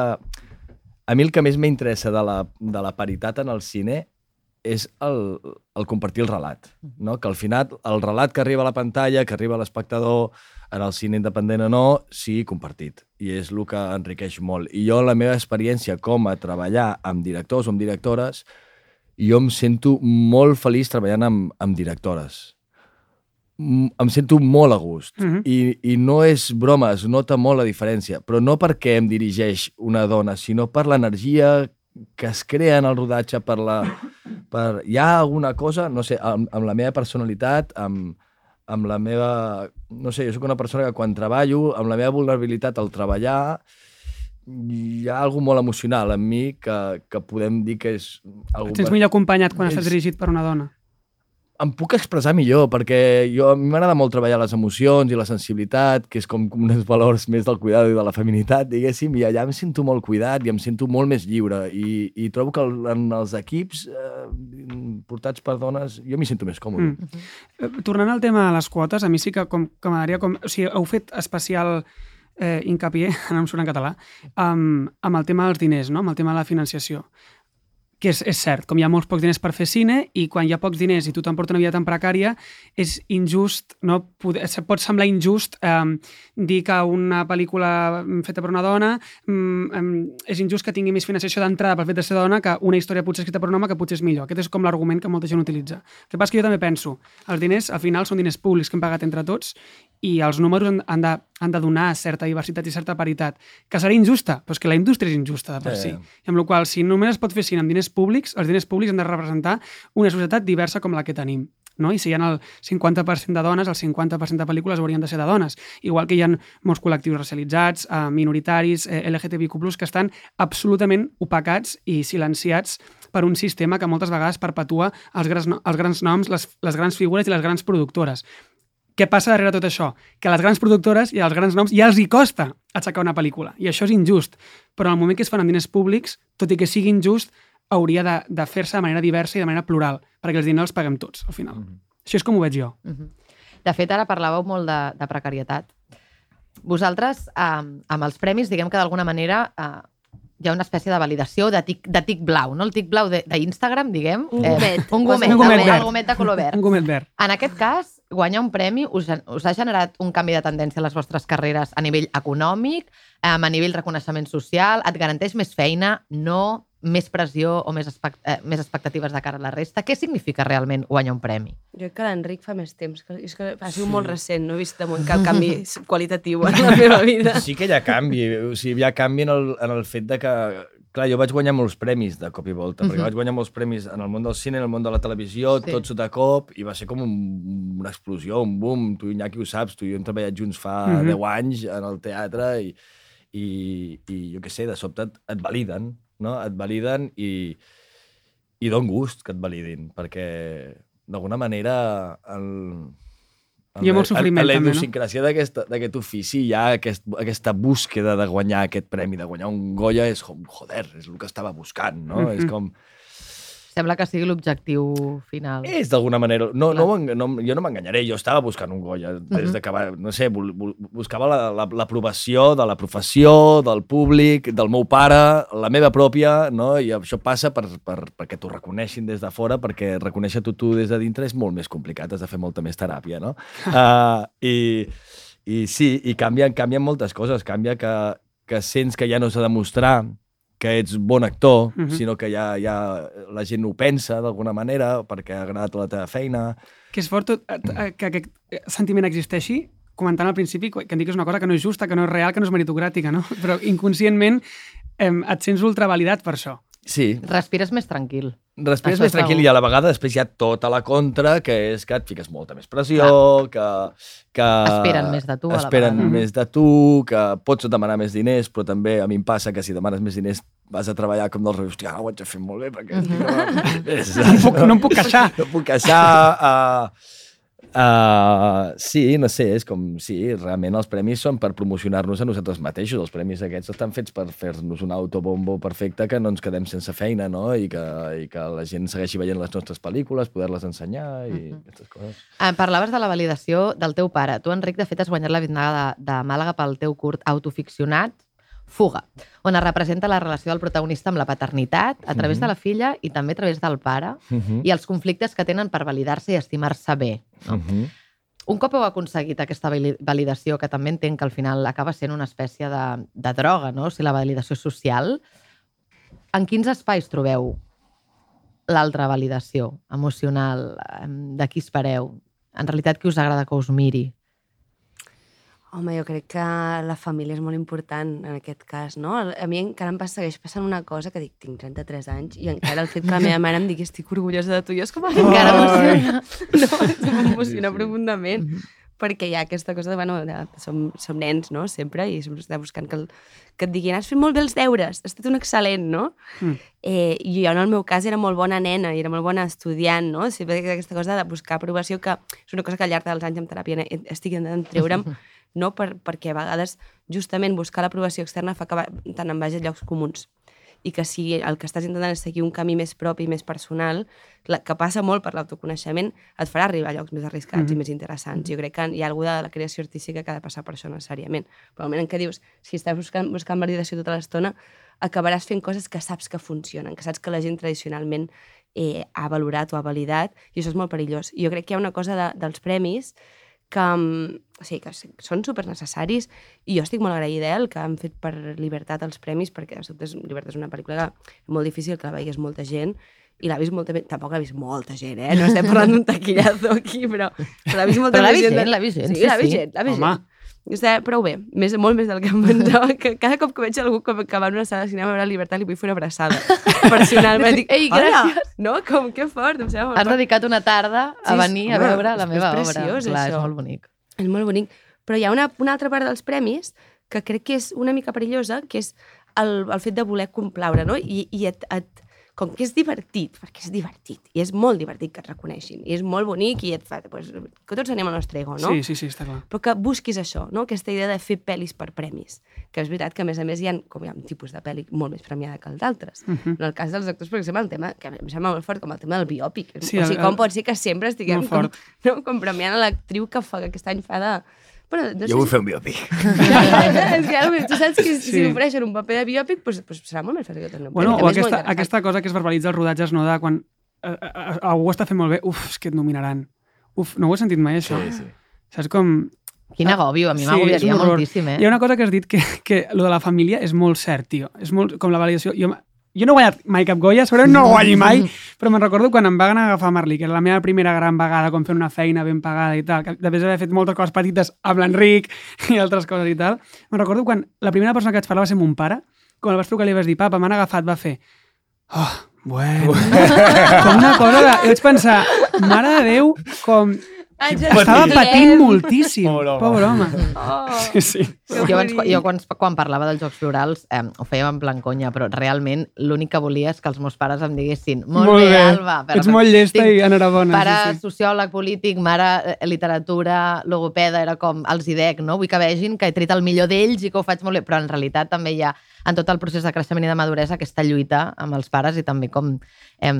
A mi el que més m'interessa de, la, de la paritat en el cine és el, el compartir el relat. No? Que al final el relat que arriba a la pantalla, que arriba a l'espectador, en el cine independent o no, sigui compartit. I és el que enriqueix molt. I jo, la meva experiència com a treballar amb directors o amb directores, jo em sento molt feliç treballant amb, amb directores. Mm, Em sento molt a gust. Mhm. I, I no és broma, es nota molt la diferència. Però no perquè em dirigeix una dona, sinó per l'energia que es crea en el rodatge, per la... [laughs] Per... Hi ha alguna cosa, no sé, amb, amb la meva personalitat, amb, amb la meva... No sé, jo sóc una persona que quan treballo, amb la meva vulnerabilitat al treballar, hi ha alguna molt emocional en mi que, que podem dir que és... Algú Et sents millor acompanyat quan És- estàs dirigit per una dona. Em puc expressar millor, perquè jo, a mi m'agrada molt treballar les emocions i la sensibilitat, que és com uns valors més del cuidado i de la feminitat, diguéssim, i allà em sento molt cuidat i em sento molt més lliure. I, i trobo que en els equips eh, portats per dones, jo m'hi sento més còmode. Mm. Eh, Tornant al tema de les quotes, a mi sí que, com, que m'agradaria... Com, o sigui, heu fet especial eh, hincapié, [laughs] ara em surt en català, amb, amb el tema dels diners, no? amb el tema de la financiació que és, és cert, com hi ha molts pocs diners per fer cine i quan hi ha pocs diners i tothom porta una vida tan precària, és injust, no? Pot semblar injust eh, dir que una pel·lícula feta per una dona mm, em, és injust que tingui més financiació d'entrada pel fet de ser dona que una història potser escrita per un home que potser és millor. Aquest és com l'argument que molta gent utilitza. El que passa que jo també penso, els diners al final són diners públics que hem pagat entre tots i els números han, han, de, han de donar certa diversitat i certa paritat. Que serà injusta? Però és que la indústria és injusta de per Sí. si. I amb la qual si només es pot fer cine amb diners públics, els diners públics han de representar una societat diversa com la que tenim. No? I si hi ha el 50% de dones, el 50% de pel·lícules haurien de ser de dones. Igual que hi ha molts col·lectius racialitzats, eh, minoritaris, eh, LGTBIQ+, que estan absolutament opacats i silenciats per un sistema que moltes vegades perpetua els grans, no- els grans noms, les, les grans figures i les grans productores. Què passa darrere tot això? Que les grans productores i als grans noms ja els hi costa aixecar una pel·lícula. I això és injust. Però en el moment que es fan amb diners públics, tot i que sigui injust, hauria de, de fer-se de manera diversa i de manera plural, perquè els diners els paguem tots, al final. Això és com ho veig jo. Mhm. De fet, ara parlàveu molt de, de precarietat. Vosaltres, eh, amb els premis, diguem que d'alguna manera eh, hi ha una espècie de validació de tic, de tic blau, no? El tic blau de- d'Instagram, diguem. Un gomet. un gomet, Un gomet verd. el gomet de color verd. Un gomet verd. En aquest cas, guanyar un premi us, us ha generat un canvi de tendència a les vostres carreres a nivell econòmic, eh, a nivell reconeixement social, et garanteix més feina, no més pressió o més, expect eh, més expectatives de cara a la resta. Què significa realment guanyar un premi? Jo crec que l'Enric fa més temps. Que, és que ha sigut molt recent, no he vist de moment cap [laughs] canvi qualitatiu en la meva vida. Sí que hi ha canvi, o sigui, hi ha canvi en el, en el fet de que... Clar, jo vaig guanyar molts premis de cop i volta, perquè Mhm. vaig guanyar molts premis en el món del cine, en el món de la televisió, Sí. sí. tots de cop, i va ser com un, una explosió, un boom. Tu, Iñaki, ho saps, tu i jo hem treballat junts fa Mhm. 10 anys en el teatre i, i, i jo què sé, de sobte et, et validen, no? Et validen i, i don gust que et validin, perquè d'alguna manera el, Hi ha molt sofriment, en la també, no? idiosincràsia d'aquest ofici hi ha aquest, aquesta búsqueda de guanyar aquest premi, de guanyar un Goya, és com, joder, és el que estava buscant, no? Mhm. És com... Sembla que sigui l'objectiu final. És d'alguna manera... No, no, no, jo no m'enganyaré, jo estava buscant un Goya. Des de que va, no sé, buscava la- la- l'aprovació de la professió, del públic, del meu pare, la meva pròpia, no? i això passa per, per, perquè t'ho reconeixin des de fora, perquè reconèixer-t'ho tu des de dintre és molt més complicat, has de fer molta més teràpia, no? Uh, [laughs] i, I sí, i canvien, canvien moltes coses. Canvia que, que sents que ja no s'ha de mostrar que ets bon actor, Mhm. sinó que ja, ja la gent ho pensa d'alguna manera perquè ha agradat la teva feina. Que és fort tot, eh, que aquest sentiment existeixi, comentant al principi que em dic que és una cosa que no és justa, que no és real, que no és meritocràtica, no? [laughs] Però inconscientment eh, et sents ultravalidat per això. Sí, Respires més tranquil. Respires Això més tranquil segur. i a la vegada després hi ha tota la contra, que és que et fiques molta més pressió, que, que... Esperen més de tu, a la Esperen vegada. més de tu, que pots demanar més diners, però també a mi em passa que si demanes més diners vas a treballar com del rei, hòstia, ho haig de fer molt bé, perquè... estic... No em puc, no em puc [laughs] queixar. no puc queixar. Uh, uh, sí, no sé, és com... Sí, realment els premis són per promocionar-nos a nosaltres mateixos. Els premis aquests estan fets per fer-nos un autobombo perfecte que no ens quedem sense feina, no? I que, i que la gent segueixi veient les nostres pel·lícules, poder-les ensenyar i aquestes coses. Eh, parlaves de la validació del teu pare. Tu, Enric, de fet, has guanyat la Biennale de, de Màlaga pel teu curt autoficcionat Fuga, on es representa la relació del protagonista amb la paternitat a través de la filla i també a través del pare Mhm. i els conflictes que tenen per validar-se i estimar-se bé. No? Mhm. Un cop heu aconseguit aquesta vali- validació, que també entenc que al final acaba sent una espècie de, de droga, no? o sigui, la validació social, en quins espais trobeu l'altra validació emocional? Em, De qui espereu? En realitat, qui us agrada que us miri? Home, jo crec que la família és molt important en aquest cas, no? A mi encara em passa, segueix passant una cosa que dic, tinc 33 anys i encara el fet que la meva mare em digui estic orgullosa de tu, jo és com, ai, encara m'emociona. [laughs] No, m'emociona Sí, sí. profundament. Perquè hi ha aquesta cosa de, bueno, de, som, som nens, no?, sempre, i sempre està buscant que, el, que et diguin has fet molt bé els deures, has estat un excel·lent, no? Mm. Eh, jo, en el meu cas, era molt bona nena i era molt bona estudiant, no? Sempre aquesta cosa de buscar aprovació, que és una cosa que al llarg dels anys en teràpia estic intentant treure'm, [laughs] no? Per, perquè a vegades justament buscar l'aprovació externa fa que te n'en vagi a llocs comuns i que si el que estàs intentant és seguir un camí més propi, més personal, la, que passa molt per l'autoconeixement, et farà arribar a llocs més arriscats Mhm. i més interessants. Jo crec que hi ha alguna de la creació artística que ha de passar per això necessàriament. Però al moment en què dius, si estàs buscant, buscant validació tota l'estona, acabaràs fent coses que saps que funcionen, que saps que la gent tradicionalment eh, ha valorat o ha validat, i això és molt perillós. Jo crec que hi ha una cosa de, dels premis que, mm, o sigui, que són super necessaris i jo estic molt agraïda el que han fet per Libertat els premis, perquè de sobte Libertat és una pel·lícula que és molt difícil que la veigués molta gent i l'ha vist molta gent, tampoc l'ha vist molta gent, eh? No estem parlant d'un taquillazo aquí, però, però l'ha vist molta Però l'ha més vist de- gent, l'ha vist gent, Sí, sí, l'ha vist sí. gent, l'ha vist Home. gent. Està prou bé, més, molt més del que em pensava. [laughs] Que cada cop que veig algú que, que va a una sala de cinema a veure Libertat li vull fer una abraçada. [laughs] Personalment dic, Ei, "Hola!" gràcies. No? Com, que fort, em sembla molt Has fort. dedicat una tarda a Sí, venir a home, veure la és- meva és obra. preciós, Clar, és molt bonic. És molt bonic. Però hi ha una, una altra part dels premis que crec que és una mica perillosa, que és el, el fet de voler complaure, no? I, i et, et, com que és divertit, perquè és divertit, i és molt divertit que et reconeixin, i és molt bonic i et fa, pues, que tots anem al nostre ego, no? Sí, sí, sí, està clar. però que busquis això, no? aquesta idea de fer pel·lis per premis. Que és veritat que, a més a més, hi ha, com hi ha un tipus de pel·li molt més premiada que el d'altres. Uh Mhm. -huh. En el cas dels actors, per exemple, el tema, que em sembla molt fort, com el tema del biòpic. Sí, o sigui, el- com el- pot ser que sempre estiguem com, [laughs] no? com premiant a l'actriu que, fa, que aquest any fa de... Bueno, no Jo vull si... fer un biòpic. és que, ara, tu saps que si Sí. m'ofereixen un paper de biòpic, doncs, doncs serà molt més fàcil que torni un Bueno, o aquesta, aquesta cosa que es verbalitza als rodatges, no, de quan eh, eh, algú ho està fent molt bé, uf, és que et nominaran. Uf, no ho he sentit mai, això. Sí, sí. Saps com... Quin agòbio, a mi és m'agobiaria moltíssim, eh? Hi ha una cosa que has dit que, que lo de la família és molt cert, tio. És molt com la validació. Jo, jo no he guanyat mai cap Goya, segurament no ho guanyi mai, però me'n recordo quan em va anar a agafar Marlí, que era la meva primera gran vegada com fent una feina ben pagada i tal, que després d'haver fet moltes coses petites amb l'Enric [laughs] i altres coses i tal, me'n recordo quan la primera persona que vaig parlar va ser mon pare, quan el vas trucar li vas dir, papa, m'han agafat, va fer, oh, bueno, com una cosa de... I vaig pensar, mare de Déu, com Estava patint moltíssim. Pobre home. Pobre home. Oh, Sí, sí. Jo, abans, jo quan, quan parlava dels Jocs Florals eh, ho fèiem en plan conya, però realment l'únic que volia és que els meus pares em diguessin molt, Molt bé, bé. Alba. Ets molt llesta i enhorabona, Pare sí, sí. sociòleg, polític, mare eh, literatura, logopeda, era com els hi dec, no? Vull que vegin que he tret el millor d'ells i que ho faig molt bé, però en realitat també hi ha en tot el procés de creixement i de maduresa aquesta lluita amb els pares i també com... Eh,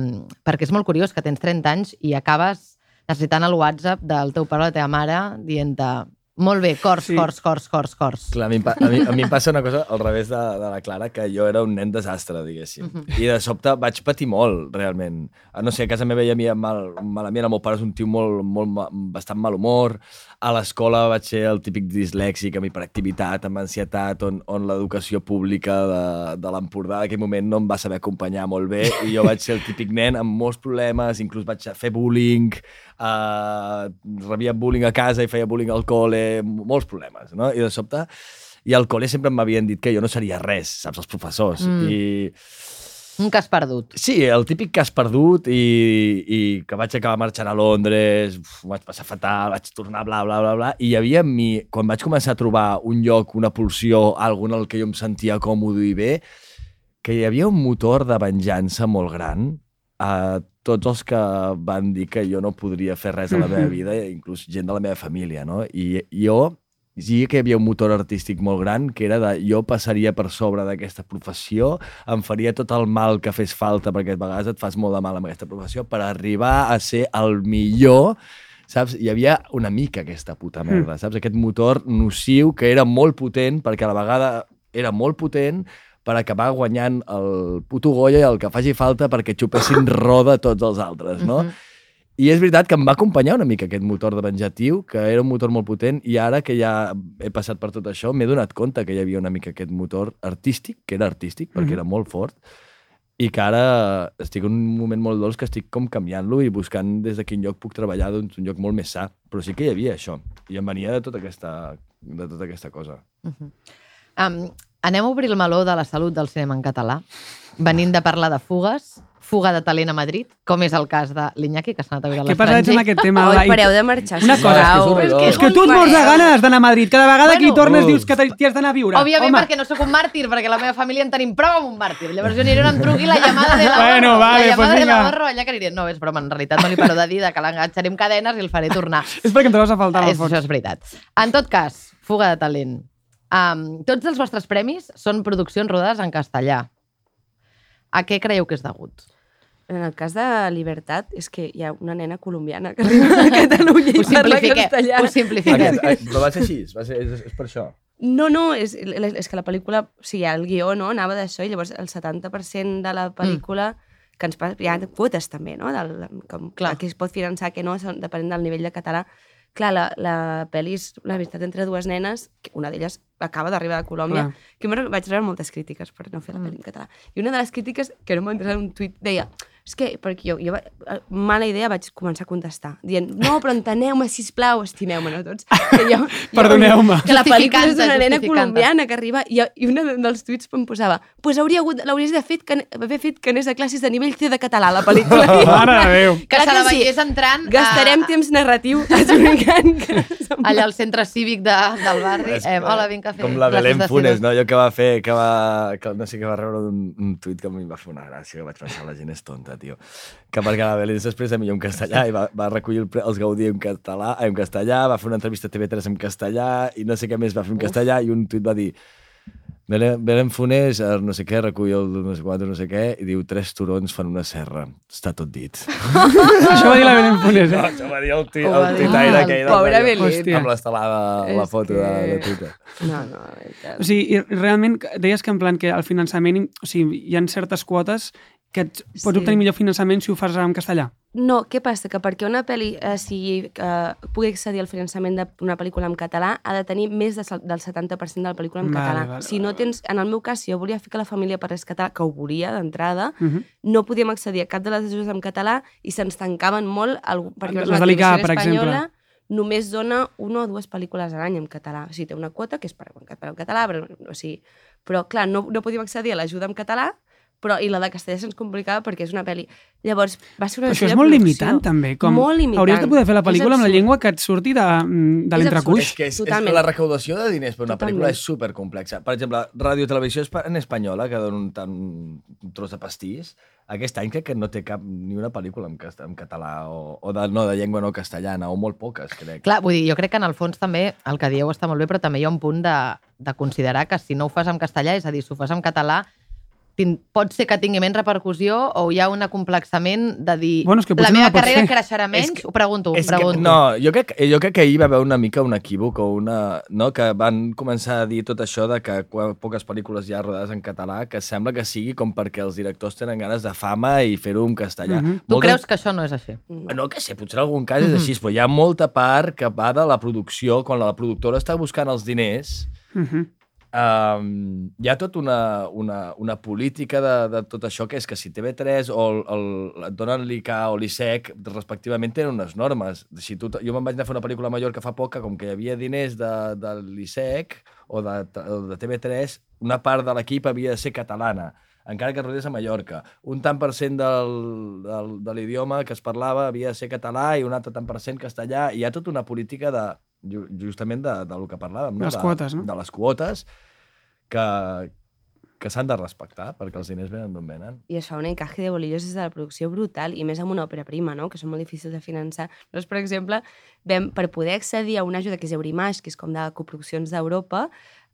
perquè és molt curiós que tens 30 anys i acabes necessitant el WhatsApp del teu pare o la teva mare dient-te molt bé, cors, Sí. cors, cors, cors, cors. Clar, a mi, a, mi, a mi em passa una cosa al revés de, de la Clara, que jo era un nen desastre, diguéssim. I de sobte vaig patir molt, realment. No sé, a casa meva hi havia mal, malament, el meu pare és un tio molt, molt, bastant mal humor. A l'escola vaig ser el típic dislèxic, amb hiperactivitat, amb ansietat, on, on l'educació pública de, de l'Empordà d'aquell moment no em va saber acompanyar molt bé i jo vaig ser el típic nen amb molts problemes, inclús vaig fer bullying, uh, rebia bullying a casa i feia bullying al col·le, molts problemes, no? I de sobte... I al col·le sempre m'havien dit que jo no seria res, saps, els professors. Mm. I Un cas perdut. sí, el típic cas perdut i, i que vaig acabar marxant a Londres, uf, vaig passar fatal, vaig tornar, bla, bla, bla, bla. I hi havia en mi, quan vaig començar a trobar un lloc, una pulsió, algun en el que jo em sentia còmode i bé, que hi havia un motor de venjança molt gran a tots els que van dir que jo no podria fer res a la meva vida, inclús gent de la meva família, no? I jo sí que hi havia un motor artístic molt gran, que era de jo passaria per sobre d'aquesta professió, em faria tot el mal que fes falta, perquè a vegades et fas molt de mal amb aquesta professió, per arribar a ser el millor saps? Hi havia una mica aquesta puta merda, saps? Aquest motor nociu que era molt potent, perquè a la vegada era molt potent, per acabar guanyant el puto Goya i el que faci falta perquè xupessin [laughs] roda tots els altres, no? I és veritat que em va acompanyar una mica aquest motor de venjatiu, que era un motor molt potent, i ara que ja he passat per tot això, m'he donat compte que hi havia una mica aquest motor artístic, que era artístic, perquè era molt fort, i que ara estic en un moment molt dolç que estic com canviant-lo i buscant des de quin lloc puc treballar, doncs un lloc molt més sa. Però sí que hi havia això, i em venia de tota aquesta, de tota aquesta cosa. Um, anem a obrir el meló de la salut del cinema en català. Venint de parlar de fugues, fuga de talent a Madrid, com és el cas de l'Iñaki, que s'ha anat a viure a Què passa l'estranger. amb aquest tema? Oi, pareu de marxar, Una cosa, és que És que tu et mors de ganes d'anar a Madrid. Cada vegada que hi Bueno. tornes dius que t'hi has d'anar a viure. Òbviament Home. perquè no sóc un màrtir, perquè la meva família en tenim prou amb un màrtir. Llavors jo aniré on em truqui la llamada de la Bueno, vale, la llamada pues de la borro, allà que aniré. No, és broma, en realitat no li paro de dir de que l'enganxaré amb cadenes i el faré tornar. [laughs] És perquè em trobes a faltar al És, fons. això és veritat. En tot cas, fuga de talent. Um, tots els vostres premis són produccions rodades en castellà. A què creieu que és degut? En el cas de Libertat, és que hi ha una nena colombiana que [laughs] arriba a Catalunya i parla castellà. ho simplifiquem. Aquest, però va ser així, va ser, és, és per això. No, no, és, és que la pel·lícula, o sigui, el guió no, anava d'això i llavors el 70% de la pel·lícula que ens passa, hi ha quotes també, no? Del, com, Clar. Que es pot finançar, que no, són- depenent del nivell de català. Clar, la, la pel·li és l'amistat entre dues nenes, que una d'elles acaba d'arribar de Colòmbia, Clar. que vaig rebre moltes crítiques per no fer la pel·li en català. I una de les crítiques, que no m'ha en un tuit, deia és que, perquè jo, jo va- eh, mala idea vaig començar a contestar, dient, no, però enteneu-me, sisplau, estimeu-me, no tots. Que jo, Perdoneu-me. Que la pel·lícula és d'una Justificant-te, nena colombiana que arriba i, i un dels tuits em posava pues hauria hagut, l'hauries de fet que, haver fet que anés a classes de nivell C de català, la pel·lícula. [laughs] Mare de Déu. Que Clar se la que veiés entrant Gastarem a, temps narratiu explicant que... allà al centre cívic de, del barri. Eh, que- hola, vinc a fer Com la Belén de Funes, C2. no? Jo que va fer, que va, que no sé, que va rebre un, un tuit que a mi em va fer una gràcia, que vaig pensar, la gent és tonta, tio. Que perquè la Belén s'expressa millor en castellà i va, va recollir el, els Gaudí en català, en castellà, va fer una entrevista a TV3 en castellà i no sé què més va fer en castellà i un tuit va dir Belén, Belén eh, no sé què, recull el no sé quant, no sé què, i diu tres turons fan una serra. Està tot dit. Això va dir la Belén Funes, No, eh? això va dir el, va el dir. tuitaire Ah, aquell. pobra del- Belén. Hòstia. Amb l'estelada, la foto de, de que- Twitter. No, no. O sigui, i realment deies que en plan que el finançament, o sigui, hi ha certes quotes que et pots Sí. obtenir millor finançament si ho fas en castellà. No, què passa? Que perquè una pel·li eh, sigui, eh, pugui accedir al finançament d'una pel·lícula en català ha de tenir més de, del 70% de la pel·lícula en Vale, català. vale, si no tens, en el meu cas, si jo volia fer que la família parlés català, que ho volia d'entrada, Uh -huh. no podíem accedir a cap de les ajudes en català i se'ns tancaven molt, el, perquè Les la de l'ICA, televisió per espanyola només dona una o dues pel·lícules a l'any en català. O sigui, té una quota que és per català, en català però, o sigui, però clar, no, no podíem accedir a l'ajuda en català però i la de castellà se'ns complicava perquè és una pel·li. Llavors, va ser una Però això és molt producció. limitant, també. Com Molt limitant. Hauries de poder fer la És pel·lícula amb la llengua que et surti de, mm, de És l'entrecuix. És que és, és, la recaudació de diners per una Totalment. pel·lícula és supercomplexa. Per exemple, Radio Televisió en Espanyola, que dona un, tant, un tros de pastís, aquest any crec que no té cap ni una pel·lícula en, cast- en català o, o de, no, de llengua no castellana, o molt poques, crec. Clar, vull dir, jo crec que en el fons també el que dieu està molt bé, però també hi ha un punt de, de considerar que si no ho fas en castellà, és a dir, si ho fas en català, pot ser que tingui menys repercussió o hi ha un acomplexament de dir Bueno, és que la no meva pots carrera fer." creixerà menys? que- ho pregunto, ho És que, pregunto. no, jo crec, jo crec que ahir va haver una mica un equívoc o una, no, que van començar a dir tot això de que poques pel·lícules hi ha rodades en català, que sembla que sigui com perquè els directors tenen ganes de fama i fer-ho en castellà. Mhm. Tu Moltes- creus que això no és així? No, que sé, potser en algun cas és així, però hi ha molta part que va de la producció, quan la productora està buscant els diners, Mhm. Um, hi ha tota una, una, una política de, de tot això, que és que si TV3 o el, el, donen l'ICA o l'ISEC, respectivament, tenen unes normes. Si tu, jo me'n vaig anar a fer una pel·lícula a Mallorca fa poc, que com que hi havia diners de, de l'ISEC o de, de TV3, una part de l'equip havia de ser catalana encara que rodés a Mallorca. Un tant per cent del, del, de l'idioma que es parlava havia de ser català i un altre tant per cent castellà. I hi ha tota una política de, justament de, del que parlàvem. No? Les quotes, no? De les quotes que, que s'han de respectar perquè els diners venen d'on venen. i es fa un encaje de bolillos des de la producció brutal, i més amb una òpera prima, no? que són molt difícils de finançar. Nosaltres, per exemple, vam, per poder accedir a una ajuda que és Eurimaix, que és com de coproduccions d'Europa,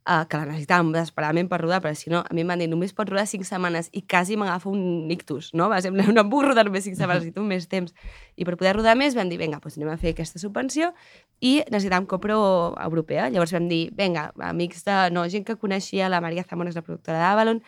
eh, que la necessitàvem desesperadament per rodar, però si no, a mi em van dir, només pots rodar 5 setmanes, i quasi m'agafa un ictus, no? Va ser, no em rodar només 5 setmanes, necessito més temps. I per poder rodar més vam dir, vinga, doncs anem a fer aquesta subvenció, i necessitàvem copro europea. Llavors vam dir, vinga, amics de... No, gent que coneixia, la Maria Zamora és la productora d'Avalon,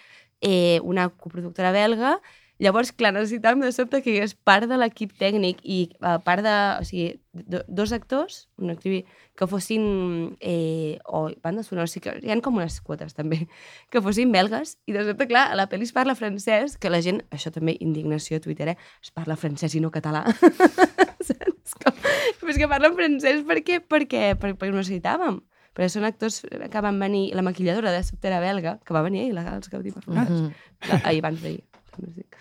eh, una coproductora belga, Llavors, clar, necessitàvem de sobte que hi hagués part de l'equip tècnic i uh, part de... O sigui, do, dos actors, un actriu, que fossin... Eh, o banda sonora, o sigui que hi ha com unes quotes també, que fossin belgues, i de sobte, clar, a la pel·li es parla francès, que la gent, això també, indignació a Twitter, eh? es parla francès i no català. [laughs] Saps? Com, però és que parlen francès perquè, perquè, perquè, perquè ho necessitàvem. Però són actors que van venir, la maquilladora de sobte era belga, que va venir ahir, la, els Gaudí per Mhm. mm -hmm. Ahir, abans d'ahir. Us dic.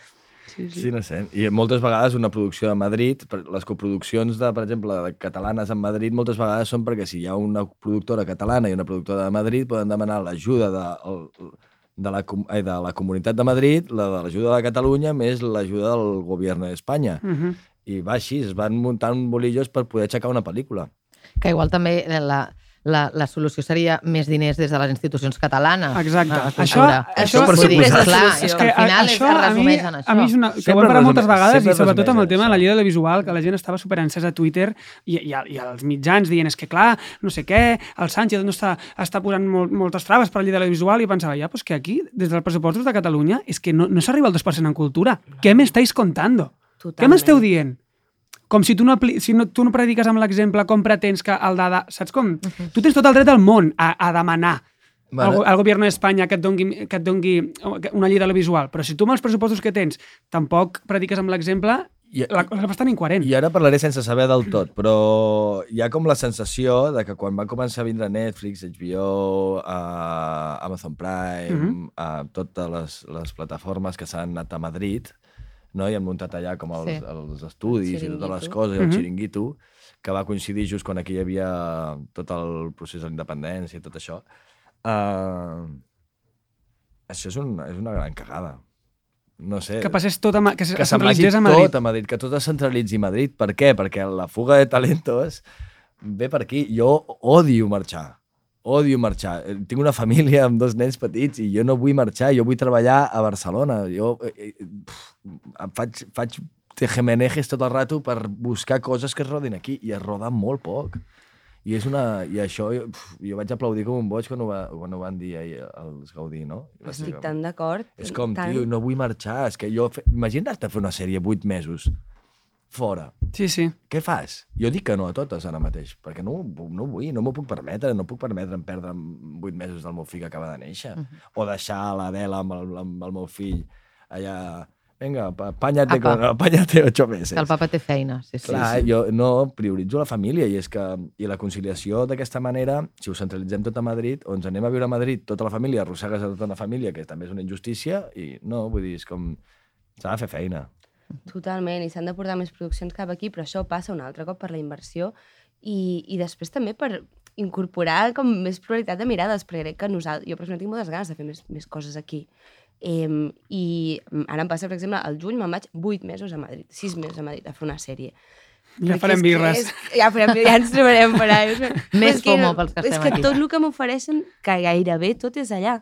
Sí, sí. Sí, no sé. I moltes vegades una producció de Madrid, les coproduccions, de, per exemple, de catalanes en Madrid, moltes vegades són perquè si hi ha una productora catalana i una productora de Madrid, poden demanar l'ajuda de, el, de, la, de la Comunitat de Madrid, la de l'ajuda de Catalunya, més l'ajuda del govern d'Espanya. Mhm. I va així, es van muntant bolillos per poder aixecar una pel·lícula. Que igual també la, la, la solució seria més diners des de les institucions catalanes. Exacte. a la Això- això Vull per dir. Clar, és que al final és, es a mi, resumeix en això. a mi és una, que Sempre ho hem parlat moltes vegades i sobretot amb el tema de la això. llei de l'audiovisual, que la gent estava super encesa a Twitter i, i, i als mitjans dient és que clar, no sé què, el Sánchez no està, està posant molt, moltes traves per la llei de l'audiovisual i pensava, ja, pues que aquí, des dels pressupostos de Catalunya, és que no, no s'arriba al 2% en cultura. Què m'estáis contando? Què Totalment. m'esteu dient? Com si tu no, si no, tu no prediques amb l'exemple com pretens que el dada... Saps com? Tu tens tot el dret del món a, a demanar Bueno. al, al govern d'Espanya que, et dongui, que et dongui una llei de l'audiovisual. Però si tu amb els pressupostos que tens tampoc prediques amb l'exemple, I- la cosa és bastant incoherent. I ara parlaré sense saber del tot, però hi ha com la sensació de que quan va començar a vindre Netflix, HBO, uh, Amazon Prime, Mhm. uh, totes les, les plataformes que s'han anat a Madrid, no? i han muntat allà com els, Sí. els estudis i totes les coses, i el Mhm. xiringuito, que va coincidir just quan aquí hi havia tot el procés de la independència i tot això. Uh, això és, un, és una gran cagada. No sé Que passés tot a, Ma- que, que centralitzés a Madrid. tot a Madrid, que tot es centralitzi a Madrid. Per què? Perquè la fuga de talentos ve per aquí. Jo odio marxar. Odio marxar. Eh, Tinc una família amb dos nens petits i jo no vull marxar, jo vull treballar a Barcelona. Jo eh, eh, faig, faig tejemenejes tot el rato per buscar coses que es rodin aquí i es roda molt poc. I, és una, i això, pf, jo vaig aplaudir com un boig quan ho, va, quan ho van dir ahir els Gaudí, no? I Estic tan d'acord. és com, tant. tio, no vull marxar. És que jo... Fe... Imagina't fer una sèrie vuit mesos fora. Sí, sí. Què fas? Jo dic que no a totes ara mateix, perquè no, no vull, no m'ho puc permetre, no puc permetre'm perdre vuit mesos del meu fill que acaba de néixer. O deixar l'Adela amb, el, amb el meu fill allà Vinga, pa- apáñate, Apa. [laughs] con, apáñate ocho meses. Que el papa té feina, sí, sí. Clar, sí. jo no prioritzo la família i és que i la conciliació d'aquesta manera, si ho centralitzem tot a Madrid, o ens anem a viure a Madrid, tota la família, arrossegues a tota una família, que també és una injustícia, i no, vull dir, és com... S'ha de fer feina. Totalment, i s'han de portar més produccions cap aquí, però això passa un altre cop per la inversió i, i després també per incorporar com més pluralitat de mirades, perquè crec que nosaltres, jo personalment tinc moltes ganes de fer més, més coses aquí. Eh, I ara em passa, per exemple, al juny me'n vaig 8 mesos a Madrid, 6 mesos a Madrid a fer una sèrie. Ja farem és que birres. És, ja, farem, ja ens trobarem per allà. [laughs] Més És que- FOMO pels que És estem que aquí. tot el que m'ofereixen, que gairebé tot és allà.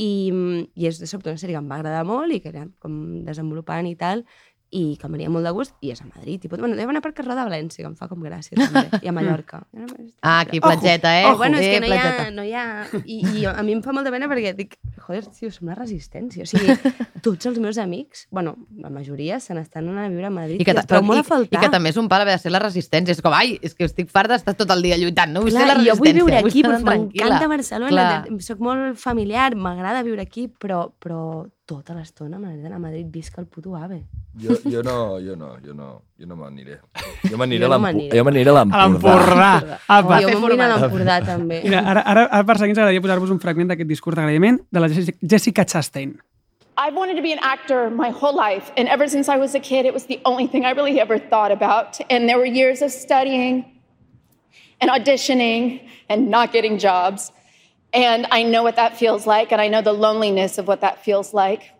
I, I és de sobte una sèrie que em va agradar molt i que era com desenvolupant i tal, i que m'agrada molt de gust, i és a Madrid. I, pot- bueno, deuen anar es roda a València, que em fa com gràcia, també, i a Mallorca. [laughs] Ah, aquí, platgeta, eh? Oh, bueno, és que no hi, ha, no hi ha... I, I a mi em fa molta pena perquè dic, joder, tio, som una resistència. O sigui, [laughs] tots els meus amics, bueno, la majoria se n'estan anant a viure a Madrid I que, trobo molt i, a faltar. I que també és un pal haver de ser la resistència. És com, ai, és que estic farta d'estar tot el dia lluitant, no? Vull Clar, ser la i jo vull resistència. viure aquí, però m'encanta Barcelona, Clar. de- soc molt familiar, m'agrada viure aquí, però, però tota l'estona m'agrada anar a Madrid, visca el puto ave. Jo, jo no, jo no, jo no, jo no m'aniré. Jo m'aniré a m'aniré. jo m'aniré a l'Empordà. l'Empordà. Apa. jo anar a l'Empordà, també. Mira, ara, ara, ara per seguir ens agradaria posar-vos un fragment d'aquest discurs d'agraïment de la Jessica- Jessica Chastain. I've wanted to be an actor my whole life, and ever since I was a kid, it was the only thing I really ever thought about. And there were years of studying and auditioning and not getting jobs. And I know what that feels like, and I know the loneliness of what that feels like.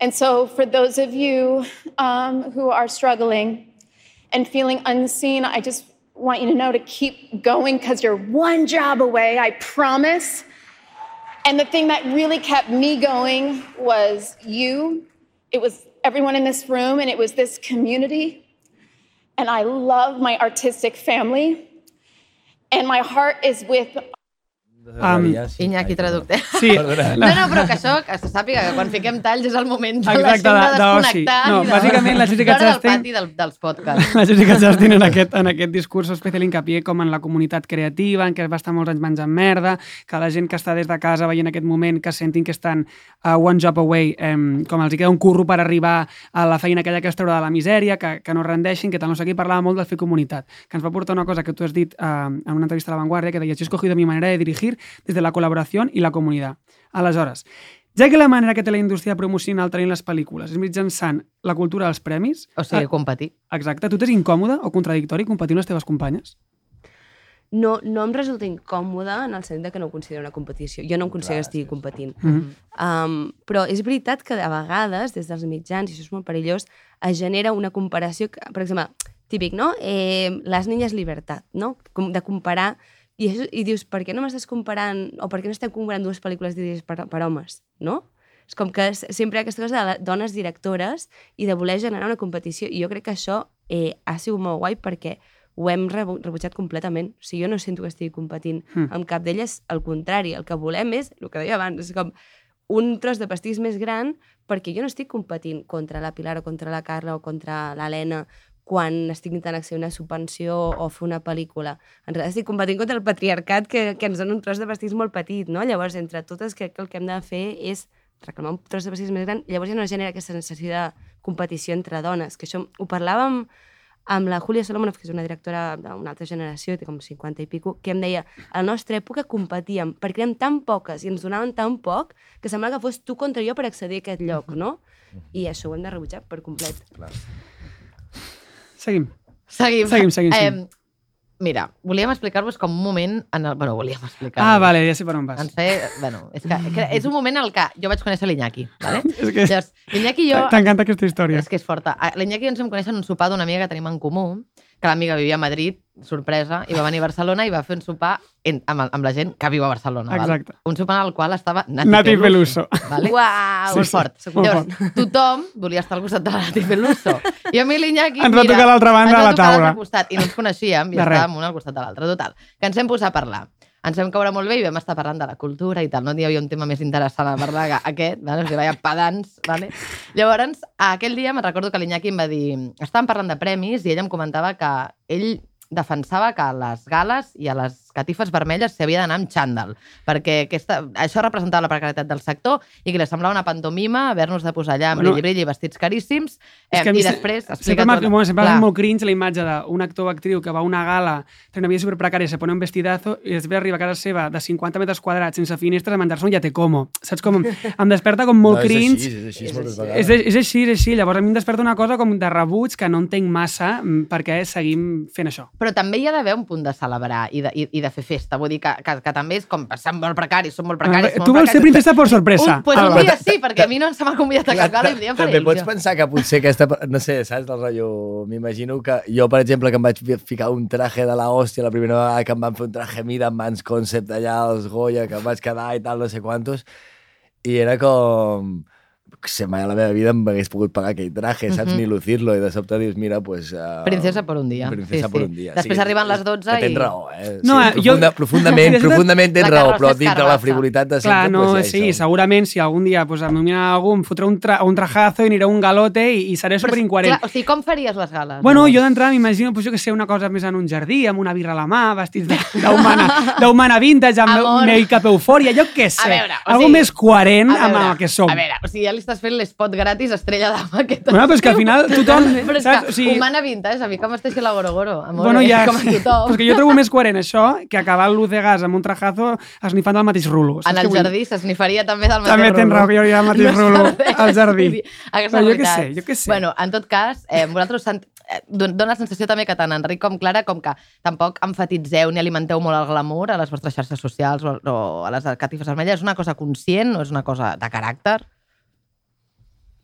And so, for those of you um, who are struggling and feeling unseen, I just want you to know to keep going because you're one job away, I promise. And the thing that really kept me going was you. It was everyone in this room, and it was this community. And I love my artistic family. And my heart is with Um, Iñaki, traductor. Sí. No, no, però que això, que se sàpiga que quan fiquem talls és el moment de la Exacte, gent de desconnectar. No, de- bàsicament la Jessica L'hora del Chastain- pati del, dels podcasts. [laughs] La Jessica Chastain en aquest, en aquest discurs especial hincapié com en la comunitat creativa, en què va estar molts anys menjant merda, que la gent que està des de casa veient aquest moment, que sentin que estan a one job away, eh, com els hi queda un curro per arribar a la feina aquella que es treure de la misèria, que, que no rendeixin, que tal, no sé qui parlava molt del fer comunitat, que ens va portar una cosa que tu has dit eh, en una entrevista a La Vanguardia, que deies, yo he escogido mi manera de dirigir desde la colaboración y la comunidad. Aleshores, ja que la manera que té la indústria de promocionar el talent les pel·lícules és mitjançant la cultura dels premis... O sigui, eh, competir. Exacte. Tu t'és incòmode o contradictori competir amb les teves companyes? No, no em resulta incòmode en el sentit de que no ho considero una competició. Jo no em considero que estigui competint. Mhm. Um, però és veritat que a vegades, des dels mitjans, i això és molt perillós, es genera una comparació, que, per exemple, típic, no? Eh, les niñas libertat, no? Com de comparar i, això, i dius, per què no m'estàs comparant o per què no estem comparant dues pel·lícules dirigides per, per homes, no? És com que sempre hi ha aquesta cosa de dones directores i de voler generar una competició. I jo crec que això eh, ha sigut molt guai perquè ho hem rebu- rebutjat completament. O sigui, jo no sento que estigui competint Mm. amb cap d'elles, al contrari, el que volem és, el que deia abans, és com un tros de pastís més gran perquè jo no estic competint contra la Pilar o contra la Carla o contra l'Helena quan estic intentant accedir a una subvenció o fer una pel·lícula. En realitat estic competint contra el patriarcat que, que ens dona un tros de pastís molt petit, no? Llavors, entre totes, crec que el que hem de fer és reclamar un tros de pastís més gran, llavors ja no genera aquesta sensació de competició entre dones, que això ho parlàvem amb la Júlia Solomonov, que és una directora d'una altra generació, té com 50 i pico, que em deia, a la nostra època competíem perquè érem tan poques i ens donaven tan poc que semblava que fos tu contra jo per accedir a aquest lloc, no? I això ho hem de rebutjar per complet. Seguim. Seguim. Seguim, seguim, seguim. Eh, mira, volíem explicar-vos com un moment... En el, bueno, volíem explicar Ah, vale, ja sé per on vas. Ens feia, bueno, és, que, que és un moment en el que jo vaig conèixer l'Iñaki, ¿vale? [laughs] És que Llavors, l'Iñaki i jo... t'encanta aquesta història. És que és forta. L'Iñaki i ens vam conèixer en un sopar d'una amiga que tenim en comú, que l'amiga vivia a Madrid, sorpresa, i va venir a Barcelona i va fer un sopar en, amb, amb la gent que viu a Barcelona. Exacte. Val? Un sopar en el qual estava Nati, Nati Peluso. Peluso. Vale? Uau! Molt fort. Molt Llavors, tothom volia estar al costat de la Nati Peluso. I a mi l'Iñaki... Ens va mira, tocar a l'altra banda ens va de la tocar a taula. l'altre Costat, I no ens coneixíem i De res. estàvem un al costat de l'altre. Total, que ens vam posar a parlar. Ens vam caure molt bé i vam estar parlant de la cultura i tal. No hi havia un tema més interessant a parlar [laughs] que aquest, vale? ens veia pedants. Vale? Llavors, aquell dia me'n recordo que l'Iñaki em va dir... Estàvem parlant de premis i ell em comentava que ell defensava que a les gales i a les catifes vermelles s'havia d'anar amb xandall, perquè aquesta, això representava la precarietat del sector i que li semblava una pantomima haver-nos de posar allà amb Bueno, brilli, brilli, vestits caríssims, eh, És i després Sempre m'ha fet molt cringe la imatge d'un actor o actriu que va a una gala, té una vida superprecària, se pone un vestidazo i després arriba a casa seva de 50 metres quadrats sense finestres a menjar-se un ja te como. Saps com? [laughs] Em desperta com molt No, és cringe. així, és així, moltes És, vegades. és així, és així. Llavors a mi em desperta una cosa com de rebuig que no entenc massa mm, perquè seguim fent això. Però també hi ha d'haver un punt de celebrar i de, i, i de fer festa. Vull dir que, que, que també és com, som molt precaris, som molt precaris. som tu vols ser princesa per sorpresa. Un, pues un Alba. dia sí, perquè a mi no se m'ha convidat a cap gala i un dia faré També pots pensar que potser aquesta... No sé, saps, del rotllo... M'imagino que jo, per exemple, que em vaig ficar un traje de la hòstia la primera vegada que em van fer un traje mida amb mans concept allà als Goya, que em vaig quedar i tal, no sé quantos, i era com sé, mai a la meva vida em hagués pogut pagar aquell traje, saps? Mhm. Ni lucir-lo, i de sobte dius, mira, pues... Uh, Princesa per un dia. Princesa Sí, per sí. un dia. Després arriben les 12 que tens i- raó, eh? No, sí, eh, jo- profunda, profundament, [laughs] profundament tens raó, però dintre la frivolitat de Clar, sempre, no, pues, sí, això. segurament si algun dia pues, em mira algú, em fotré un, tra un trajazo i aniré a un galote i, i seré superincoherent. clar, o sigui, com faries les gales? Bueno, jo d'entrada m'imagino, pues, jo que sé, una cosa més en un jardí, amb una birra a la mà, vestits de- d'humana vintage, amb Amor. make-up eufòria, jo què sé. A veure, o Algo sigui, més coherent a amb veure, el que som. A veure, o sigui, ja li estàs fent l'espot gratis Estrella d'Ama. Que Bueno, però és que al final tothom, Però és saps? que O sigui- humana vintage, a mi que m'esteixi la Gorogoro. Amor, Bueno, ja, com a tothom. Perquè jo trobo més coherent això que acabar el luz de gas amb un trajazo esnifant del mateix rulo. En el jardí s'esnifaria també del mateix També tens rulo. raó, que hi hauria el mateix No rulo al jardí. [laughs] Però jo què sé, jo què sé. Bueno, en tot cas, eh, vosaltres sent, eh, don- dona la sensació també que tant Enric com Clara com que tampoc enfatitzeu ni alimenteu molt el glamour a les vostres xarxes socials o, o a les catifes vermelles. És una cosa conscient o és una cosa de caràcter?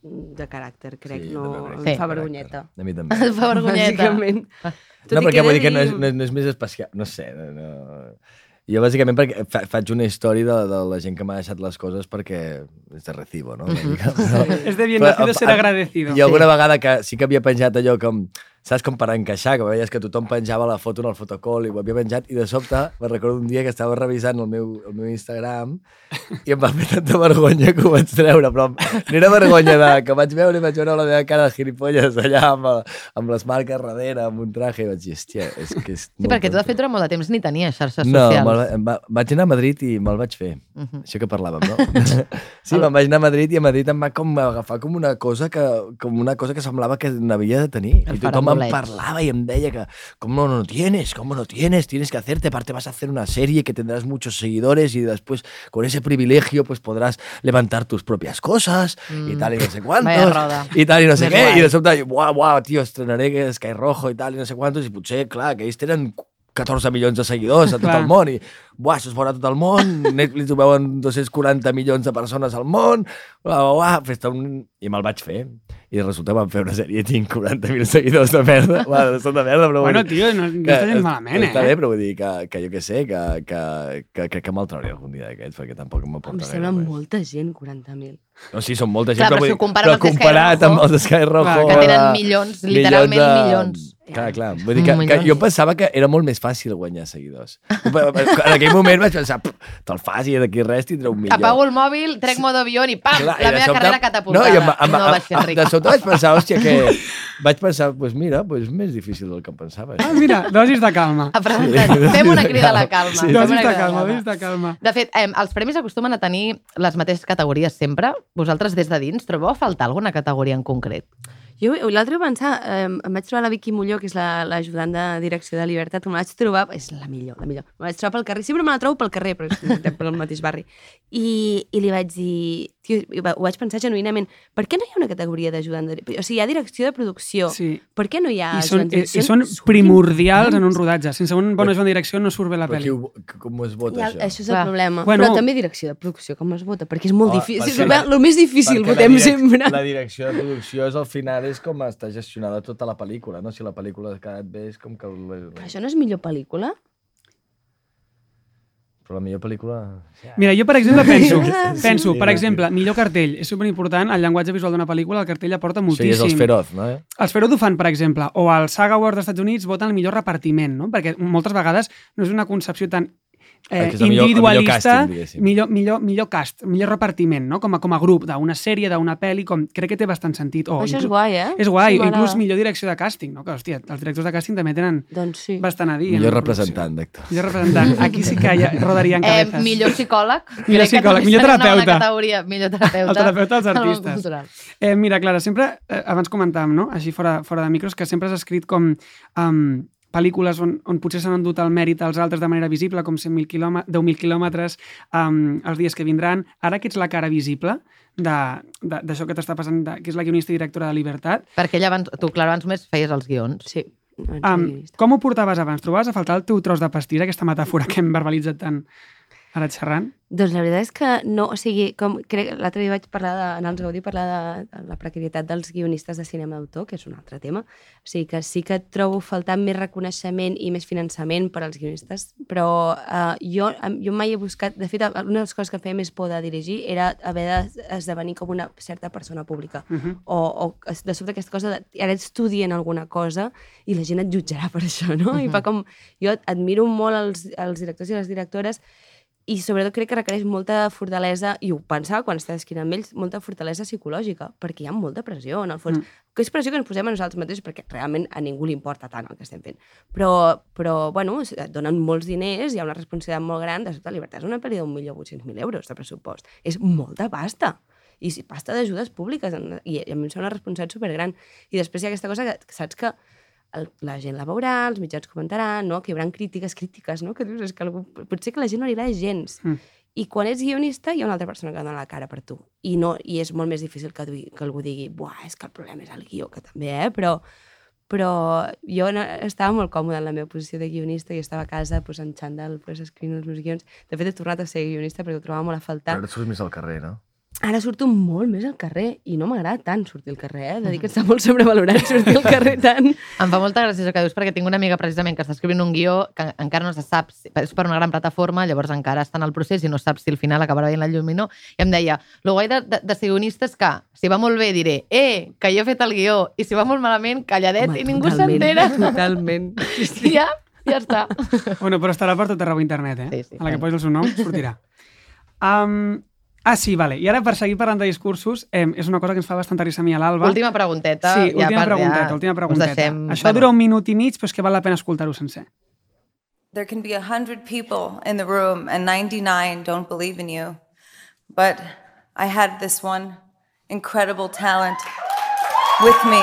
De caràcter, crec, Sí, no... crec em que fa vergonyeta. A mi també. Et fa vergonyeta. Bàsicament. Tot No, i perquè que vull dir que no és, no, és- no és més especial. No sé. No, no. Jo, bàsicament, perquè fa, faig una història de, de la gent que m'ha deixat les coses perquè és de recibo, no? Una mica, [laughs] però, És de bien nacido ser agradecido. Jo alguna vegada que sí que havia penjat allò com, saps, com per encaixar, que veies que tothom penjava la foto en el fotocall i ho havia penjat, i de sobte me recordo un dia que estava revisant el meu, el meu Instagram i em va fer tanta vergonya que ho vaig treure, però no era vergonya de, que vaig veure i vaig veure la meva cara de gilipolles allà amb, el, amb les marques darrere, amb un traje, i vaig dir, hòstia, és que és Sí, perquè tu, de fet, durant molt de temps ni tenies xarxes no, socials. me'l va, vaig anar a Madrid i me'l vaig fer. Uh. -huh. Això que parlàvem, no? [laughs] sí, me'n vaig anar a Madrid i a Madrid em va com agafar com una cosa que, com una cosa que semblava que n'havia de tenir. El I tothom faranduleig. parlava i em deia que com no, no tienes, cómo no tienes, tienes que hacerte, aparte vas a hacer una serie que tendrás muchos seguidores y después con ese privilegio pues podrás levantar tus propias cosas mm. y tal y no sé cuántos. I tal i no sé Més què. guai. I de sobte, buah, buah, tio, estrenaré Sky Rojo i tal i no sé quantos i potser, clar, que ells tenen 14 milions de seguidors a tot Clar. el món i buah, això es veurà a tot el món, Netflix ho veuen 240 milions de persones al món, buah, buah, buah, fes un... i me'l vaig fer. I resulta que vam fer una sèrie i tinc 40.000 seguidors de merda. [laughs] Buah, són de merda, però... Bueno, tio, no, no que està gens malament, Està eh? bé, però vull dir que, que jo què sé, que, que, que, que, que me'l trauré algun dia d'aquests, perquè tampoc Em m'aporta sembla gaire. res. molta gent, 40.000. No, sí, són molta gent, Clar, però vull si compares però amb comparat amb els Sky Rojo... clar, que tenen de- milions, literalment milions. Clar, clar. Vull dir que, que Milions. jo pensava que era molt més fàcil guanyar seguidors. En aquell moment vaig pensar, "Pff, te'l fas i d'aquí res tindrà un milió. Apago el mòbil, trec modo avió i pam, Clar, la de meva sobte- carrera catapultada. No, i amb, amb, no vaig ser amb, ric. de sobte vaig pensar, hòstia, que... Vaig pensar, pues mira, pues més difícil del que em pensava. Ah, mira, dosis de calma. Aprenentatge. Fem una crida a la calma. Sí. Dosis de la calma, dosis de calma. De fet, eh, els premis acostumen a tenir les mateixes categories sempre. Vosaltres, des de dins, trobeu a faltar alguna categoria en concret? Jo l'altre vaig pensar, eh, em vaig trobar la Vicky Molló, que és la- l'ajudant de direcció de Libertat, em vaig trobar, és la millor, la millor, me vaig trobar pel carrer, sempre me la trobo pel carrer, però és pel mateix barri, i, i li vaig dir, tio, ho vaig pensar genuïnament, per què no hi ha una categoria d'ajudant de... O sigui, hi ha direcció de producció, Sí. per què no hi ha I són, de i, direcció? i són primordials en un rodatge. Sense un bon ajudant de direcció no surt bé la pel·li. ho, com es vota, Ja, això? això és Clar. el problema. Bueno. Però també direcció de producció, com es vota? Perquè és molt Ah, difícil. perquè És la- el més difícil, votem direc- sempre. La direcció de producció és al final és com està gestionada tota la pel·lícula, no? Si la pel·lícula ha quedat bé és com que... Però això no és millor pel·lícula? Però la millor pel·lícula... Mira, jo, per exemple, penso, [laughs] Sí, penso sí, per sí. exemple, millor cartell. És superimportant, el llenguatge visual d'una pel·lícula, el cartell aporta moltíssim. ja és els feroz, no? Eh? Els Feroz ho fan, per exemple, o els Saga Awards dels Estats Units voten el millor repartiment, no? perquè moltes vegades no és una concepció tan eh, el millor- millor individualista, càsting, diguéssim. millor, millor, millor cast, millor repartiment, no? com, a, com a grup, d'una sèrie, d'una pel·li, com, crec que té bastant sentit. O Això és guai, eh? És guai, Sí, inclús millor direcció de càsting, no? que, hòstia, els directors de càsting també tenen doncs sí. bastant a dir. en Millor representant d'actors. Millor representant. Aquí sí que ja rodarien Eh, cabezas. millor psicòleg. Millor psicòleg, millor terapeuta. Categoria, millor terapeuta. El terapeuta dels [laughs] artistes. Eh, mira, Clara, sempre, eh, abans comentàvem, no? així fora, fora de micros, que sempre has escrit com um, pel·lícules on, on potser s'han endut el mèrit als altres de manera visible, com 100.000 quilòmetres, 10.000 quilòmetres, um, els dies que vindran. Ara que ets la cara visible de- de- d'això que t'està passant, de, que és la guionista i directora de Libertat, Perquè ella abans, tu, Clara, abans només feies els guions. Sí. um, com ho portaves abans? Trobaves a faltar el teu tros de pastís, aquesta metàfora que hem verbalitzat tant ara xerrant? Doncs la veritat és que no, o sigui, com crec l'altre dia vaig parlar de, en els Gaudí parlar de, de la precarietat dels guionistes de cinema d'autor, que és un altre tema. O sigui que sí que trobo faltar més reconeixement i més finançament per als guionistes, però uh, jo, jo mai he buscat... De fet, una de les coses que em feia més por de dirigir era haver d'esdevenir com una certa persona pública. Mhm. o, o de sobte aquesta cosa de, ara ets dient alguna cosa i la gent et jutjarà per això, no? I fa com... Jo admiro molt els, els directors i les directores i sobretot crec que requereix molta fortalesa, i ho pensava quan estava escrivint amb ells, molta fortalesa psicològica, perquè hi ha molta pressió, en el fons. Mm. Que és pressió que ens posem a nosaltres mateixos, perquè realment a ningú li importa tant el que estem fent. Però, però bueno, et donen molts diners, hi ha una responsabilitat molt gran, de sota llibertat és una pel·li d'un milió 800.000 euros de pressupost. És molta pasta i si pasta d'ajudes públiques, i a mi em sembla una responsabilitat supergran. I després hi ha aquesta cosa que saps que el, la gent la veurà, els mitjans comentaran, no? que hi haurà crítiques crítiques, no? que dius, és que algú, potser que la gent no li agrada gens. Mm. I quan ets guionista hi ha una altra persona que dona la cara per tu. I, no, i és molt més difícil que, du- que algú digui buah, és que el problema és el guió, que també, eh? Però, però jo no, estava molt còmoda en la meva posició de guionista i estava a casa pues, en xandall pues, escrivint els meus guions. De fet, he tornat a ser guionista perquè ho trobava molt a faltar. Però ara surts més al carrer, no? Ara surto molt més al carrer i no m'agrada tant sortir al carrer, eh? De dir que està molt sobrevalorat sortir al carrer tant. Em fa molta gràcia això que dius, perquè tinc una amiga precisament que està escrivint un guió que encara no se sap, si- és per una gran plataforma, llavors encara està en el procés i no sap si al final acabarà veient la llum i no. I em deia, el guai de, de, de ser guionista és que si va molt bé diré, eh, que jo he fet el guió, i si va molt malament, calladet Home, i ningú totalment, s'entera. Totalment. [laughs] I ja, ja està. Bueno, però estarà per tot arreu internet, eh? Sí, sí. a la que posis el seu nom, sortirà. Um, ah, sí, vale. I ara, per seguir parlant de discursos, eh, és una cosa que ens fa bastanta risa a mi a l'Alba. Última pregunteta. Sí, ja última per- pregunteta, ja última pregunteta. Deixem, Això dura un minut i mig, però és que val la pena escoltar-ho sencer. There can be a hundred people in the room and 99 don't believe in you. But I had this one incredible talent with me.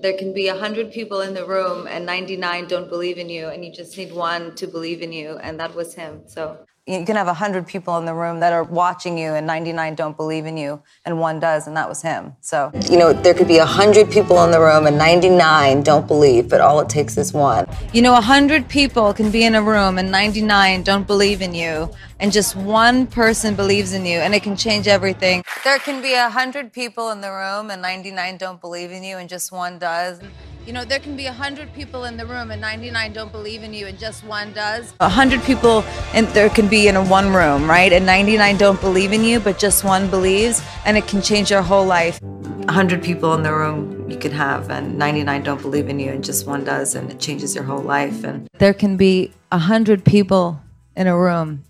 There can be a hundred people in the room and 99 don't believe in you, and you just need one to believe in you, and that was him. So you can have a hundred people in the room that are watching you, and 99 don't believe in you, and one does, and that was him. So You know, there could be a hundred people in the room and 99 don't believe, but all it takes is one. You know, 100 people can be in a room and 99 don't believe in you, and just one person believes in you, and it can change everything. There can be 100 people in the room and 99 don't believe in you, and just one does. You know, there can be 100 people in the room and 99 don't believe in you, and just one does. 100 people and there can be in a one room, right? And 99 don't believe in you, but just one believes, and it can change your whole life. 100 people in the room you can have and 99 don't believe in you and just one does and it changes your whole life and there can be 100 people in a room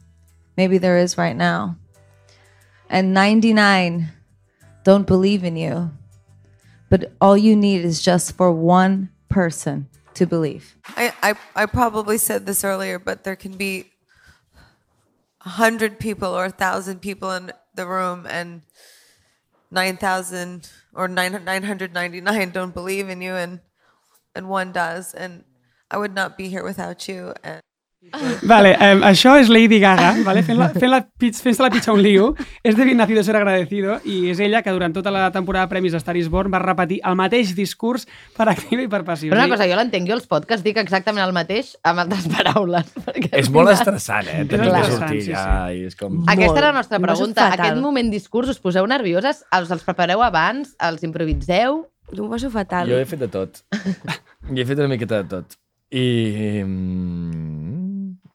maybe there is right now and 99 don't believe in you but all you need is just for one person to believe I, I, I probably said this earlier, but there can be a hundred people or a thousand people in the room, and nine thousand or nine nine hundred ninety nine don't believe in you, and and one does, and I would not be here without you. And [laughs] Vale, eh, això és Lady Gaga, vale? fent-la fent la, fent la pitjar un lío. És de bien nacido ser agradecido i és ella que durant tota la temporada de Premis de Star is Born va repetir el mateix discurs per activa i per passiva. Però una cosa, jo l'entenc, jo els podcasts dic exactament el mateix amb altres [laughs] paraules. perquè És molt estressant, eh? És Tenir que sortir sí, ja i és com... Aquesta era la nostra pregunta. Aquest moment discurs, us poseu nervioses? Els, els prepareu abans? Els improviseu? Jo ho passo fatal. Jo he fet de tot. I he fet una miqueta de tot. I...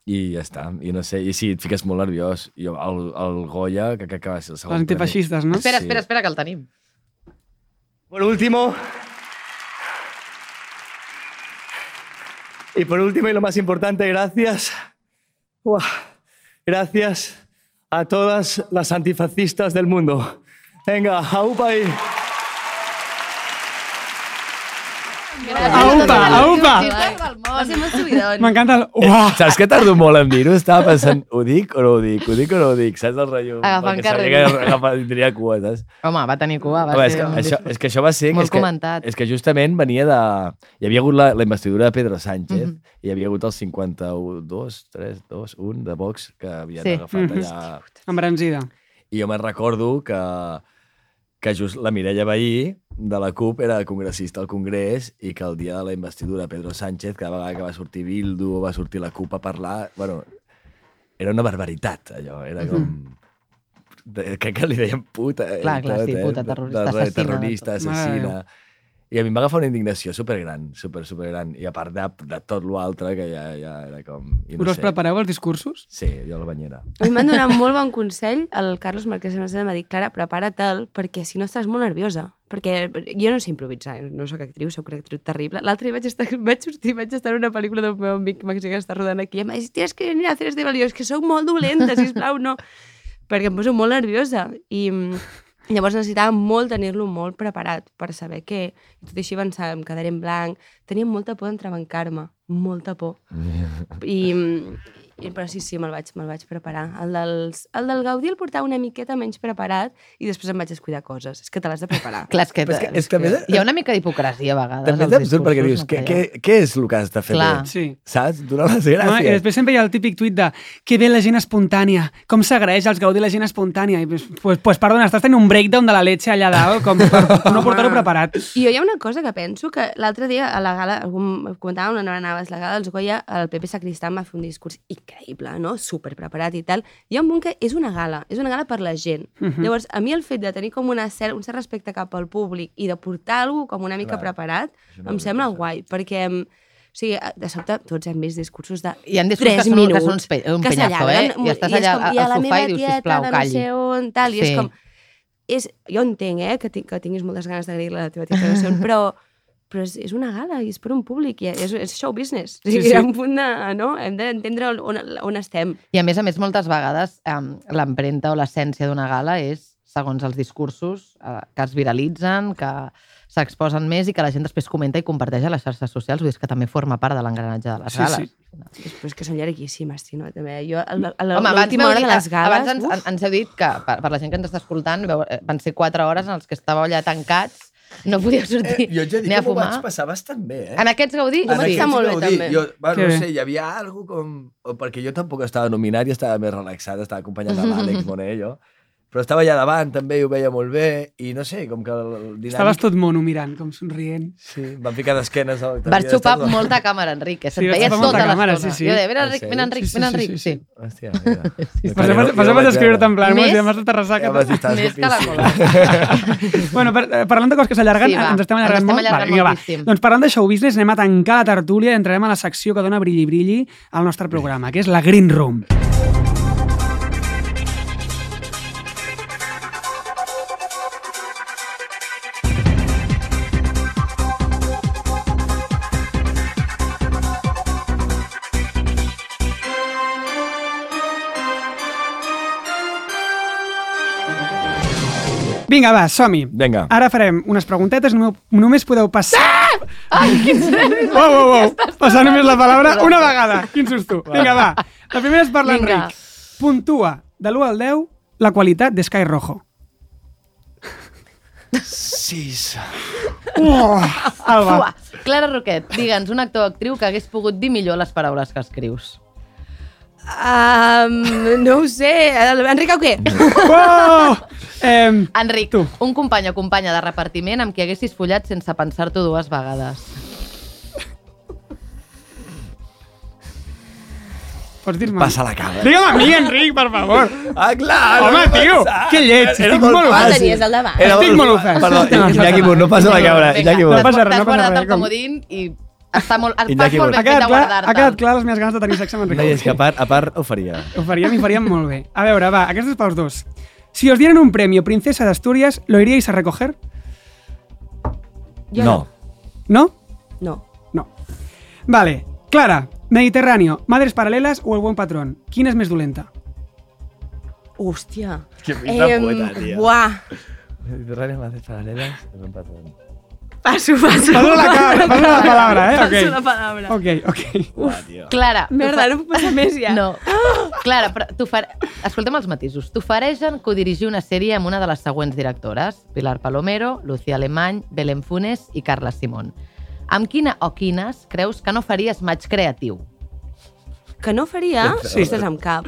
I ja està. I no sé, i sí, et fiques molt nerviós. I el, el Goya, que crec que va ser el segon Els antifeixistes, no? Espera, espera, espera, que el tenim. Por último, y por último y lo más importante, gracias. Uah. Gracias a todas las antifascistas del mundo. Venga, aupa ahí. Aupa, aupa! Va ser molt subidon. M'encanta el... Eh, Uah! Saps que tardo molt en dir-ho? Estava pensant, ho dic o no ho dic? Ho dic o no ho dic? Saps el rotllo? Agafant Perquè sabia carrerilla. que agafava, tindria cua, saps? Home, va tenir cua, va Home, és, que, un això, és que això va ser... molt és que, comentat. És que justament venia de... Hi havia hagut la, la investidura de Pedro Sánchez Mhm. i hi havia hagut el 52, 3, 2, 1 de Vox que havien Sí. agafat Mhm. allà... Embranzida. I jo me'n recordo que, que just la Mireia Bahí de la CUP era congressista al Congrés i que el dia de la investidura Pedro Sánchez, cada vegada que va sortir Bildu o va sortir la CUP a parlar, bueno, era una barbaritat, allò. Era com... De, crec que li deien puta. eh, Clar, clar, tot, sí, eh? puta, De- terrorista, de- assassina, Terrorista, assassina. Mare I a mi em va agafar una indignació supergran, super, supergran. I a part de, de tot l'altre, que ja, ja era com... I Us els prepareu, els discursos? Sí, jo a la banyera. A mi m'han donat molt bon consell. El Carlos Marquès de Macedo m'ha dit, Clara, prepara-te'l, perquè si no estàs molt nerviosa. Perquè jo no sé improvisar, eh? no sóc actriu, sóc una actriu terrible. L'altre dia vaig estar, [laughs] vaig sortir, vaig estar en una pel·lícula del meu amic mexicà que està rodant aquí i em va dir, tienes que venir a hacer este balio, és que sóc molt dolenta, sisplau, no. Perquè em poso molt nerviosa. I mm, llavors necessitava molt tenir-lo molt preparat per saber que, tot i així pensar, em quedaré en blanc. Tenia molta por d'entrebancar-me, molta por. I, i, però sí, sí, me'l vaig, me'l vaig preparar. El, dels, el del Gaudí el portava una miqueta menys preparat i després em vaig descuidar coses. És que te l'has de preparar. [laughs] Clar, és que, Però és que- és que més- hi ha una mica d'hipocresia a vegades. També és absurd perquè dius, què, no què, què és el que has de fer Clar. bé? Sí. Saps? Donar les No, I gràcies. després sempre hi ha el típic tuit de que bé la gent espontània, com s'agraeix als Gaudí la gent espontània. I pues, pues, pues perdona, estàs tenint un breakdown de la leche allà dalt, com per [laughs] no portar-ho preparat. I jo hi ha una cosa que penso que l'altre dia a la gala, algú comentava on anaves, la gala dels Goya, el Pepe Sacristà em va fer un discurs increïble, no? super preparat i tal. Hi ha un punt que és una gala, és una gala per la gent. Mhm. Llavors, a mi el fet de tenir com una cert, un cert respecte cap al públic i de portar alguna com una mica Clar. preparat, em sembla guai, perquè o sigui, de sobte tots hem vist discursos de Hi ha discursos 3 que són- que minuts, són un penyazo, eh? I estàs allà com, al i sofà i dius, sisplau, de calli. No sé on, tal, i és Sí. com... És, jo entenc, eh, que, tinc, que tinguis moltes ganes d'agrair-la a la teva tieta, no sé on, però, però és, és una gala i és per un públic, i és, és show business. Sí, sí. Hi ha un punt de... No? Hem d'entendre on, on estem. I a més a més, moltes vegades um, l'empremta o l'essència d'una gala és, segons els discursos, uh, que es viralitzen, que s'exposen més i que la gent després comenta i comparteix a les xarxes socials. Vull dir, que també forma part de l'engranatge de les Sí, gales. sí. És, però és que són llarguíssimes, sí, no? També. Jo, l'última hora de les gales... abans ens, uf, ens heu dit que, per, per la gent que ens està escoltant, eh, van ser quatre hores en les que estàveu allà tancats, no podíeu sortir Eh, jo ja dic ni a que m'ho fumar. vaig passar bastant bé, eh? En aquests Gaudí, En sí. aquests Gaudí, Jo, bueno, Que no bé. sé, hi havia algo com... o Perquè jo tampoc estava nominat i estava més relaxat, estava acompanyant a [laughs] l'Àlex Moner, jo. Però estava allà davant, també, i ho veia molt bé, i no sé, com que el dinàmic... Estaves tot mono mirant, com somrient. Sí, van ficar d'esquenes. al- Vas t'havia [laughs] xupar molta càmera, Enric, que se't Sí, veia tota l'estona. sí, sí. Jo deia, ven, En Enric, ven, sèrio? Enric, Sí, sí, ven, sí, Enric. sí, Sí, sí. Hòstia, mira. [laughs] Pues vas, vas haver d'escriure-te en plan, Més-. Ja vas dir, estàs Més que la guapíssim. [laughs] bueno, per, eh, parlant de coses que s'allarguen, Sí, ens estem Ens allargant estem molt. allargant vinga, va. Doncs parlant de show business, anem a tancar la tertúlia i entrarem a la secció que dona brilli brilli al nostre programa, que és la Green Room. Vinga, va, som-hi. Vinga. Ara farem unes preguntetes, només, només podeu passar... Ai, quins nervis! Uau, uau, uau. Passar només la paraula una vegada. Quin susto. Vinga, va. La primera és per l'Enric. Puntua de l'1 al 10 la qualitat de Sky Rojo. Sis. Oh, Alba. Uah. Clara Roquet, digue'ns un actor o actriu que hagués pogut dir millor les paraules que escrius. Um, no ho sé. Enric Auqué. Oh! Eh, Enric, tu. un company o companya de repartiment amb qui haguessis follat sense pensar-t'ho dues vegades. Pots dir-me? Passa la cabra. Digue'm a mi, Enric, per favor. Ah, clar! Home, no tio, que lleig, Era estic molt ofès. El tenies al davant. Era Estic molt ofès. Perdó, Iñaki Mur, no passa la cabra. Iñaki Mur. No passa res, T'has no passa guardat res. el com- comodín i està molt, vas Iñaki molt ben Ha fet quedat, de clar, ha quedat clar les meves ganes de tenir sexe amb Enric. No, i és que a part, a part ho faria. Ho faríem i faríem molt bé. A veure, va, aquest és pels dos. Si os dieran un premio Princesa de Asturias, ¿lo iríais a recoger? Jo no. ¿No? No. No. Vale. Clara, Mediterráneo, Madres Paralelas o El Buen Patrón? Quina és més dolenta? Hòstia. Que pinta Em, poeta, tia. Buah. Mediterráneo, enlaces paralelas. me empaten. Passo, passo. Passo la cara, passo la palabra, eh? Passo Ok. la palabra. Ok, ok. Uah, tio. Clara. Merda, no puc passar més ja. No. Clara, però t'ofer... escolta'm els matisos. T'ofereixen codirigir una sèrie amb una de les següents directores. Pilar Palomero, Lucía Alemany, Belén Funes i Carla Simón. Amb quina o quines creus que no faries maig creatiu? Que no faria? Sí. Ostres, amb cap.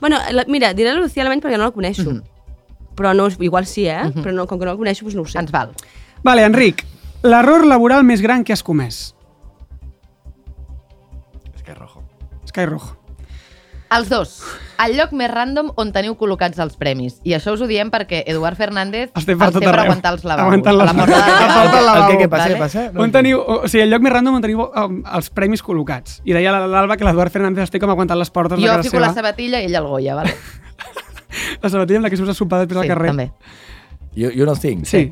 Bueno, la, mira, diré la Lucía Alemany perquè no la coneixo. Mhm. Però no, igual sí, eh? Però no, com que no la coneixo, doncs no ho sé. Ens val. Vale, Enric, l'error laboral més gran que has comès. Sky Rojo. Sky Rojo. Els dos. El lloc més random on teniu col·locats els premis. I això us ho diem perquè Eduard Fernández Estem per els tot té per arreu. aguantar els lavabos. Aguantant les la del lavabo. El que, què passa, vale? passa? On teniu, o sigui, el lloc més random on teniu um, els premis col·locats. I deia l'Alba que l'Eduard Fernández es té com aguantant les portes de Jo casa fico seva. la sabatilla i ell el Goya, vale? [laughs] La sabatilla amb la que surts a sopar després Sí, al carrer. també. Jo, jo no els tinc. Sí.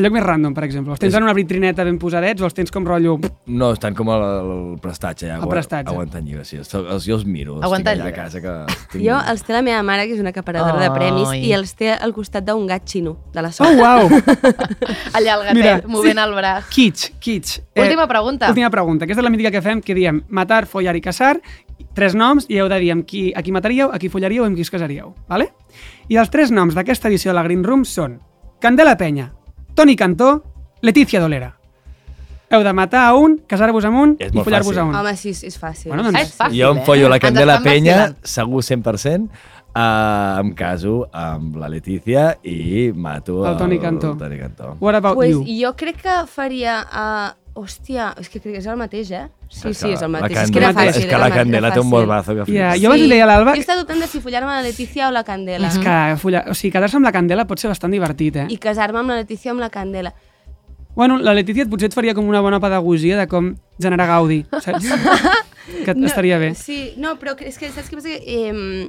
El lloc més random, per exemple. Els tens en una vitrineta ben posadets o els tens com rotllo... No, estan com al, al prestatge, ja. Al prestatge. Aguantant llibres, sí. Els, els, jo els miro. els Aguantant tinc allà a llibres. casa que... Tinc... Jo els té la meva mare, que és una acaparadora de premis, Ai. i els té al costat d'un gat xino, de la Oh, sort. uau! [laughs] Allà el gatet, Mira, movent sí. el braç. Kitsch, kitsch. Última pregunta. Última pregunta. Aquesta és la mítica que fem, que diem matar, follar i casar, tres noms, i heu de dir amb qui, a qui mataríeu, a qui follaríeu i amb qui us casaríeu. Vale? I els tres noms d'aquesta edició de la Green Room són Candela Penya, Toni Cantó, Letícia Dolera. Heu de matar a un, casar-vos amb un És i follar-vos a un. Home, sí, és fàcil. Bueno, doncs- Ah, és fàcil, jo em eh? follo la Ens Candela Penya, segur 100%, uh, em caso amb la Letícia i mato El Toni Cantó. El Toni Cantó. What about pues you? jo crec que faria... Uh, hòstia, és que crec que és el mateix, eh? Sí, És sí, és el mateix. És que era fàcil. és que era la Candela té un morbazo que flipes. jo abans li deia a l'Alba... Jo estava dubtant de si follar-me la Letícia o la Candela. És que follar... o sigui, quedar-se amb la Candela pot ser bastant divertit, eh? I casar-me amb la Letícia o amb la Candela. Bueno, la Letícia potser et faria com una bona pedagogia de com generar gaudi, saps? [laughs] que No, estaria bé. Sí, no, però és que saps què passa? Que, eh,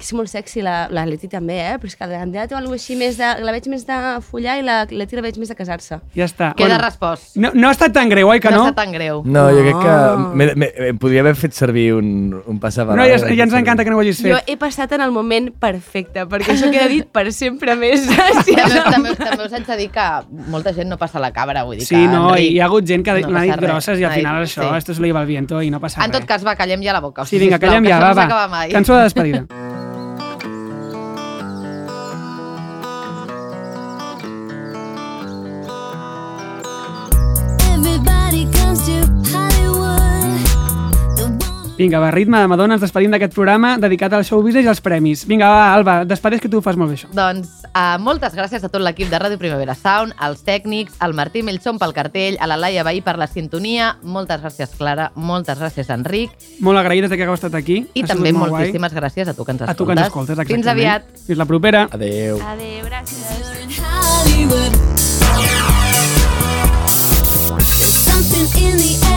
que és molt sexy, la, la Leti també, eh? Però és que la Candela té alguna així més de... La veig més de follar i la Leti la veig més de casar-se. Ja està. Queda respost. No, no ha estat tan greu, oi que no? No està tan greu. No, jo crec que No. me, me, em podria haver fet servir un, un No, passapalabra. ja, ja ens encanta que no ho hagis fet. Jo he passat en el moment perfecte, perquè això queda dit per sempre més. Sí, [laughs] També, també, també us haig de dir que molta gent no passa la cabra, vull dir Sí, que... no, Enric, hi ha hagut gent que no n'ha dit grosses i al final això, sí. esto se lo lleva el viento i no passa En tot res. cas, va, callem ja la boca. O Sí, sigui, vinga, sisplau, callem ja, va, no va. Cançó de despedida. [laughs] Vinga, va, ritme de Madonna, ens despedim d'aquest programa dedicat al show business i als premis. Vinga, va, Alba, despedeix que tu ho fas molt bé, això. Doncs uh, moltes gràcies a tot l'equip de Ràdio Primavera Sound, als tècnics, al Martí Melchon pel cartell, a la Laia Bahí per la sintonia, moltes gràcies, Clara, moltes gràcies, Enric. Molt agraïdes que heu estat aquí. I ha també moltíssimes guai. gràcies a tu que ens escoltes. A tu que ens escoltes, exactament. Fins aviat. Fins la propera. Adéu. Adéu, gràcies. Something in the air.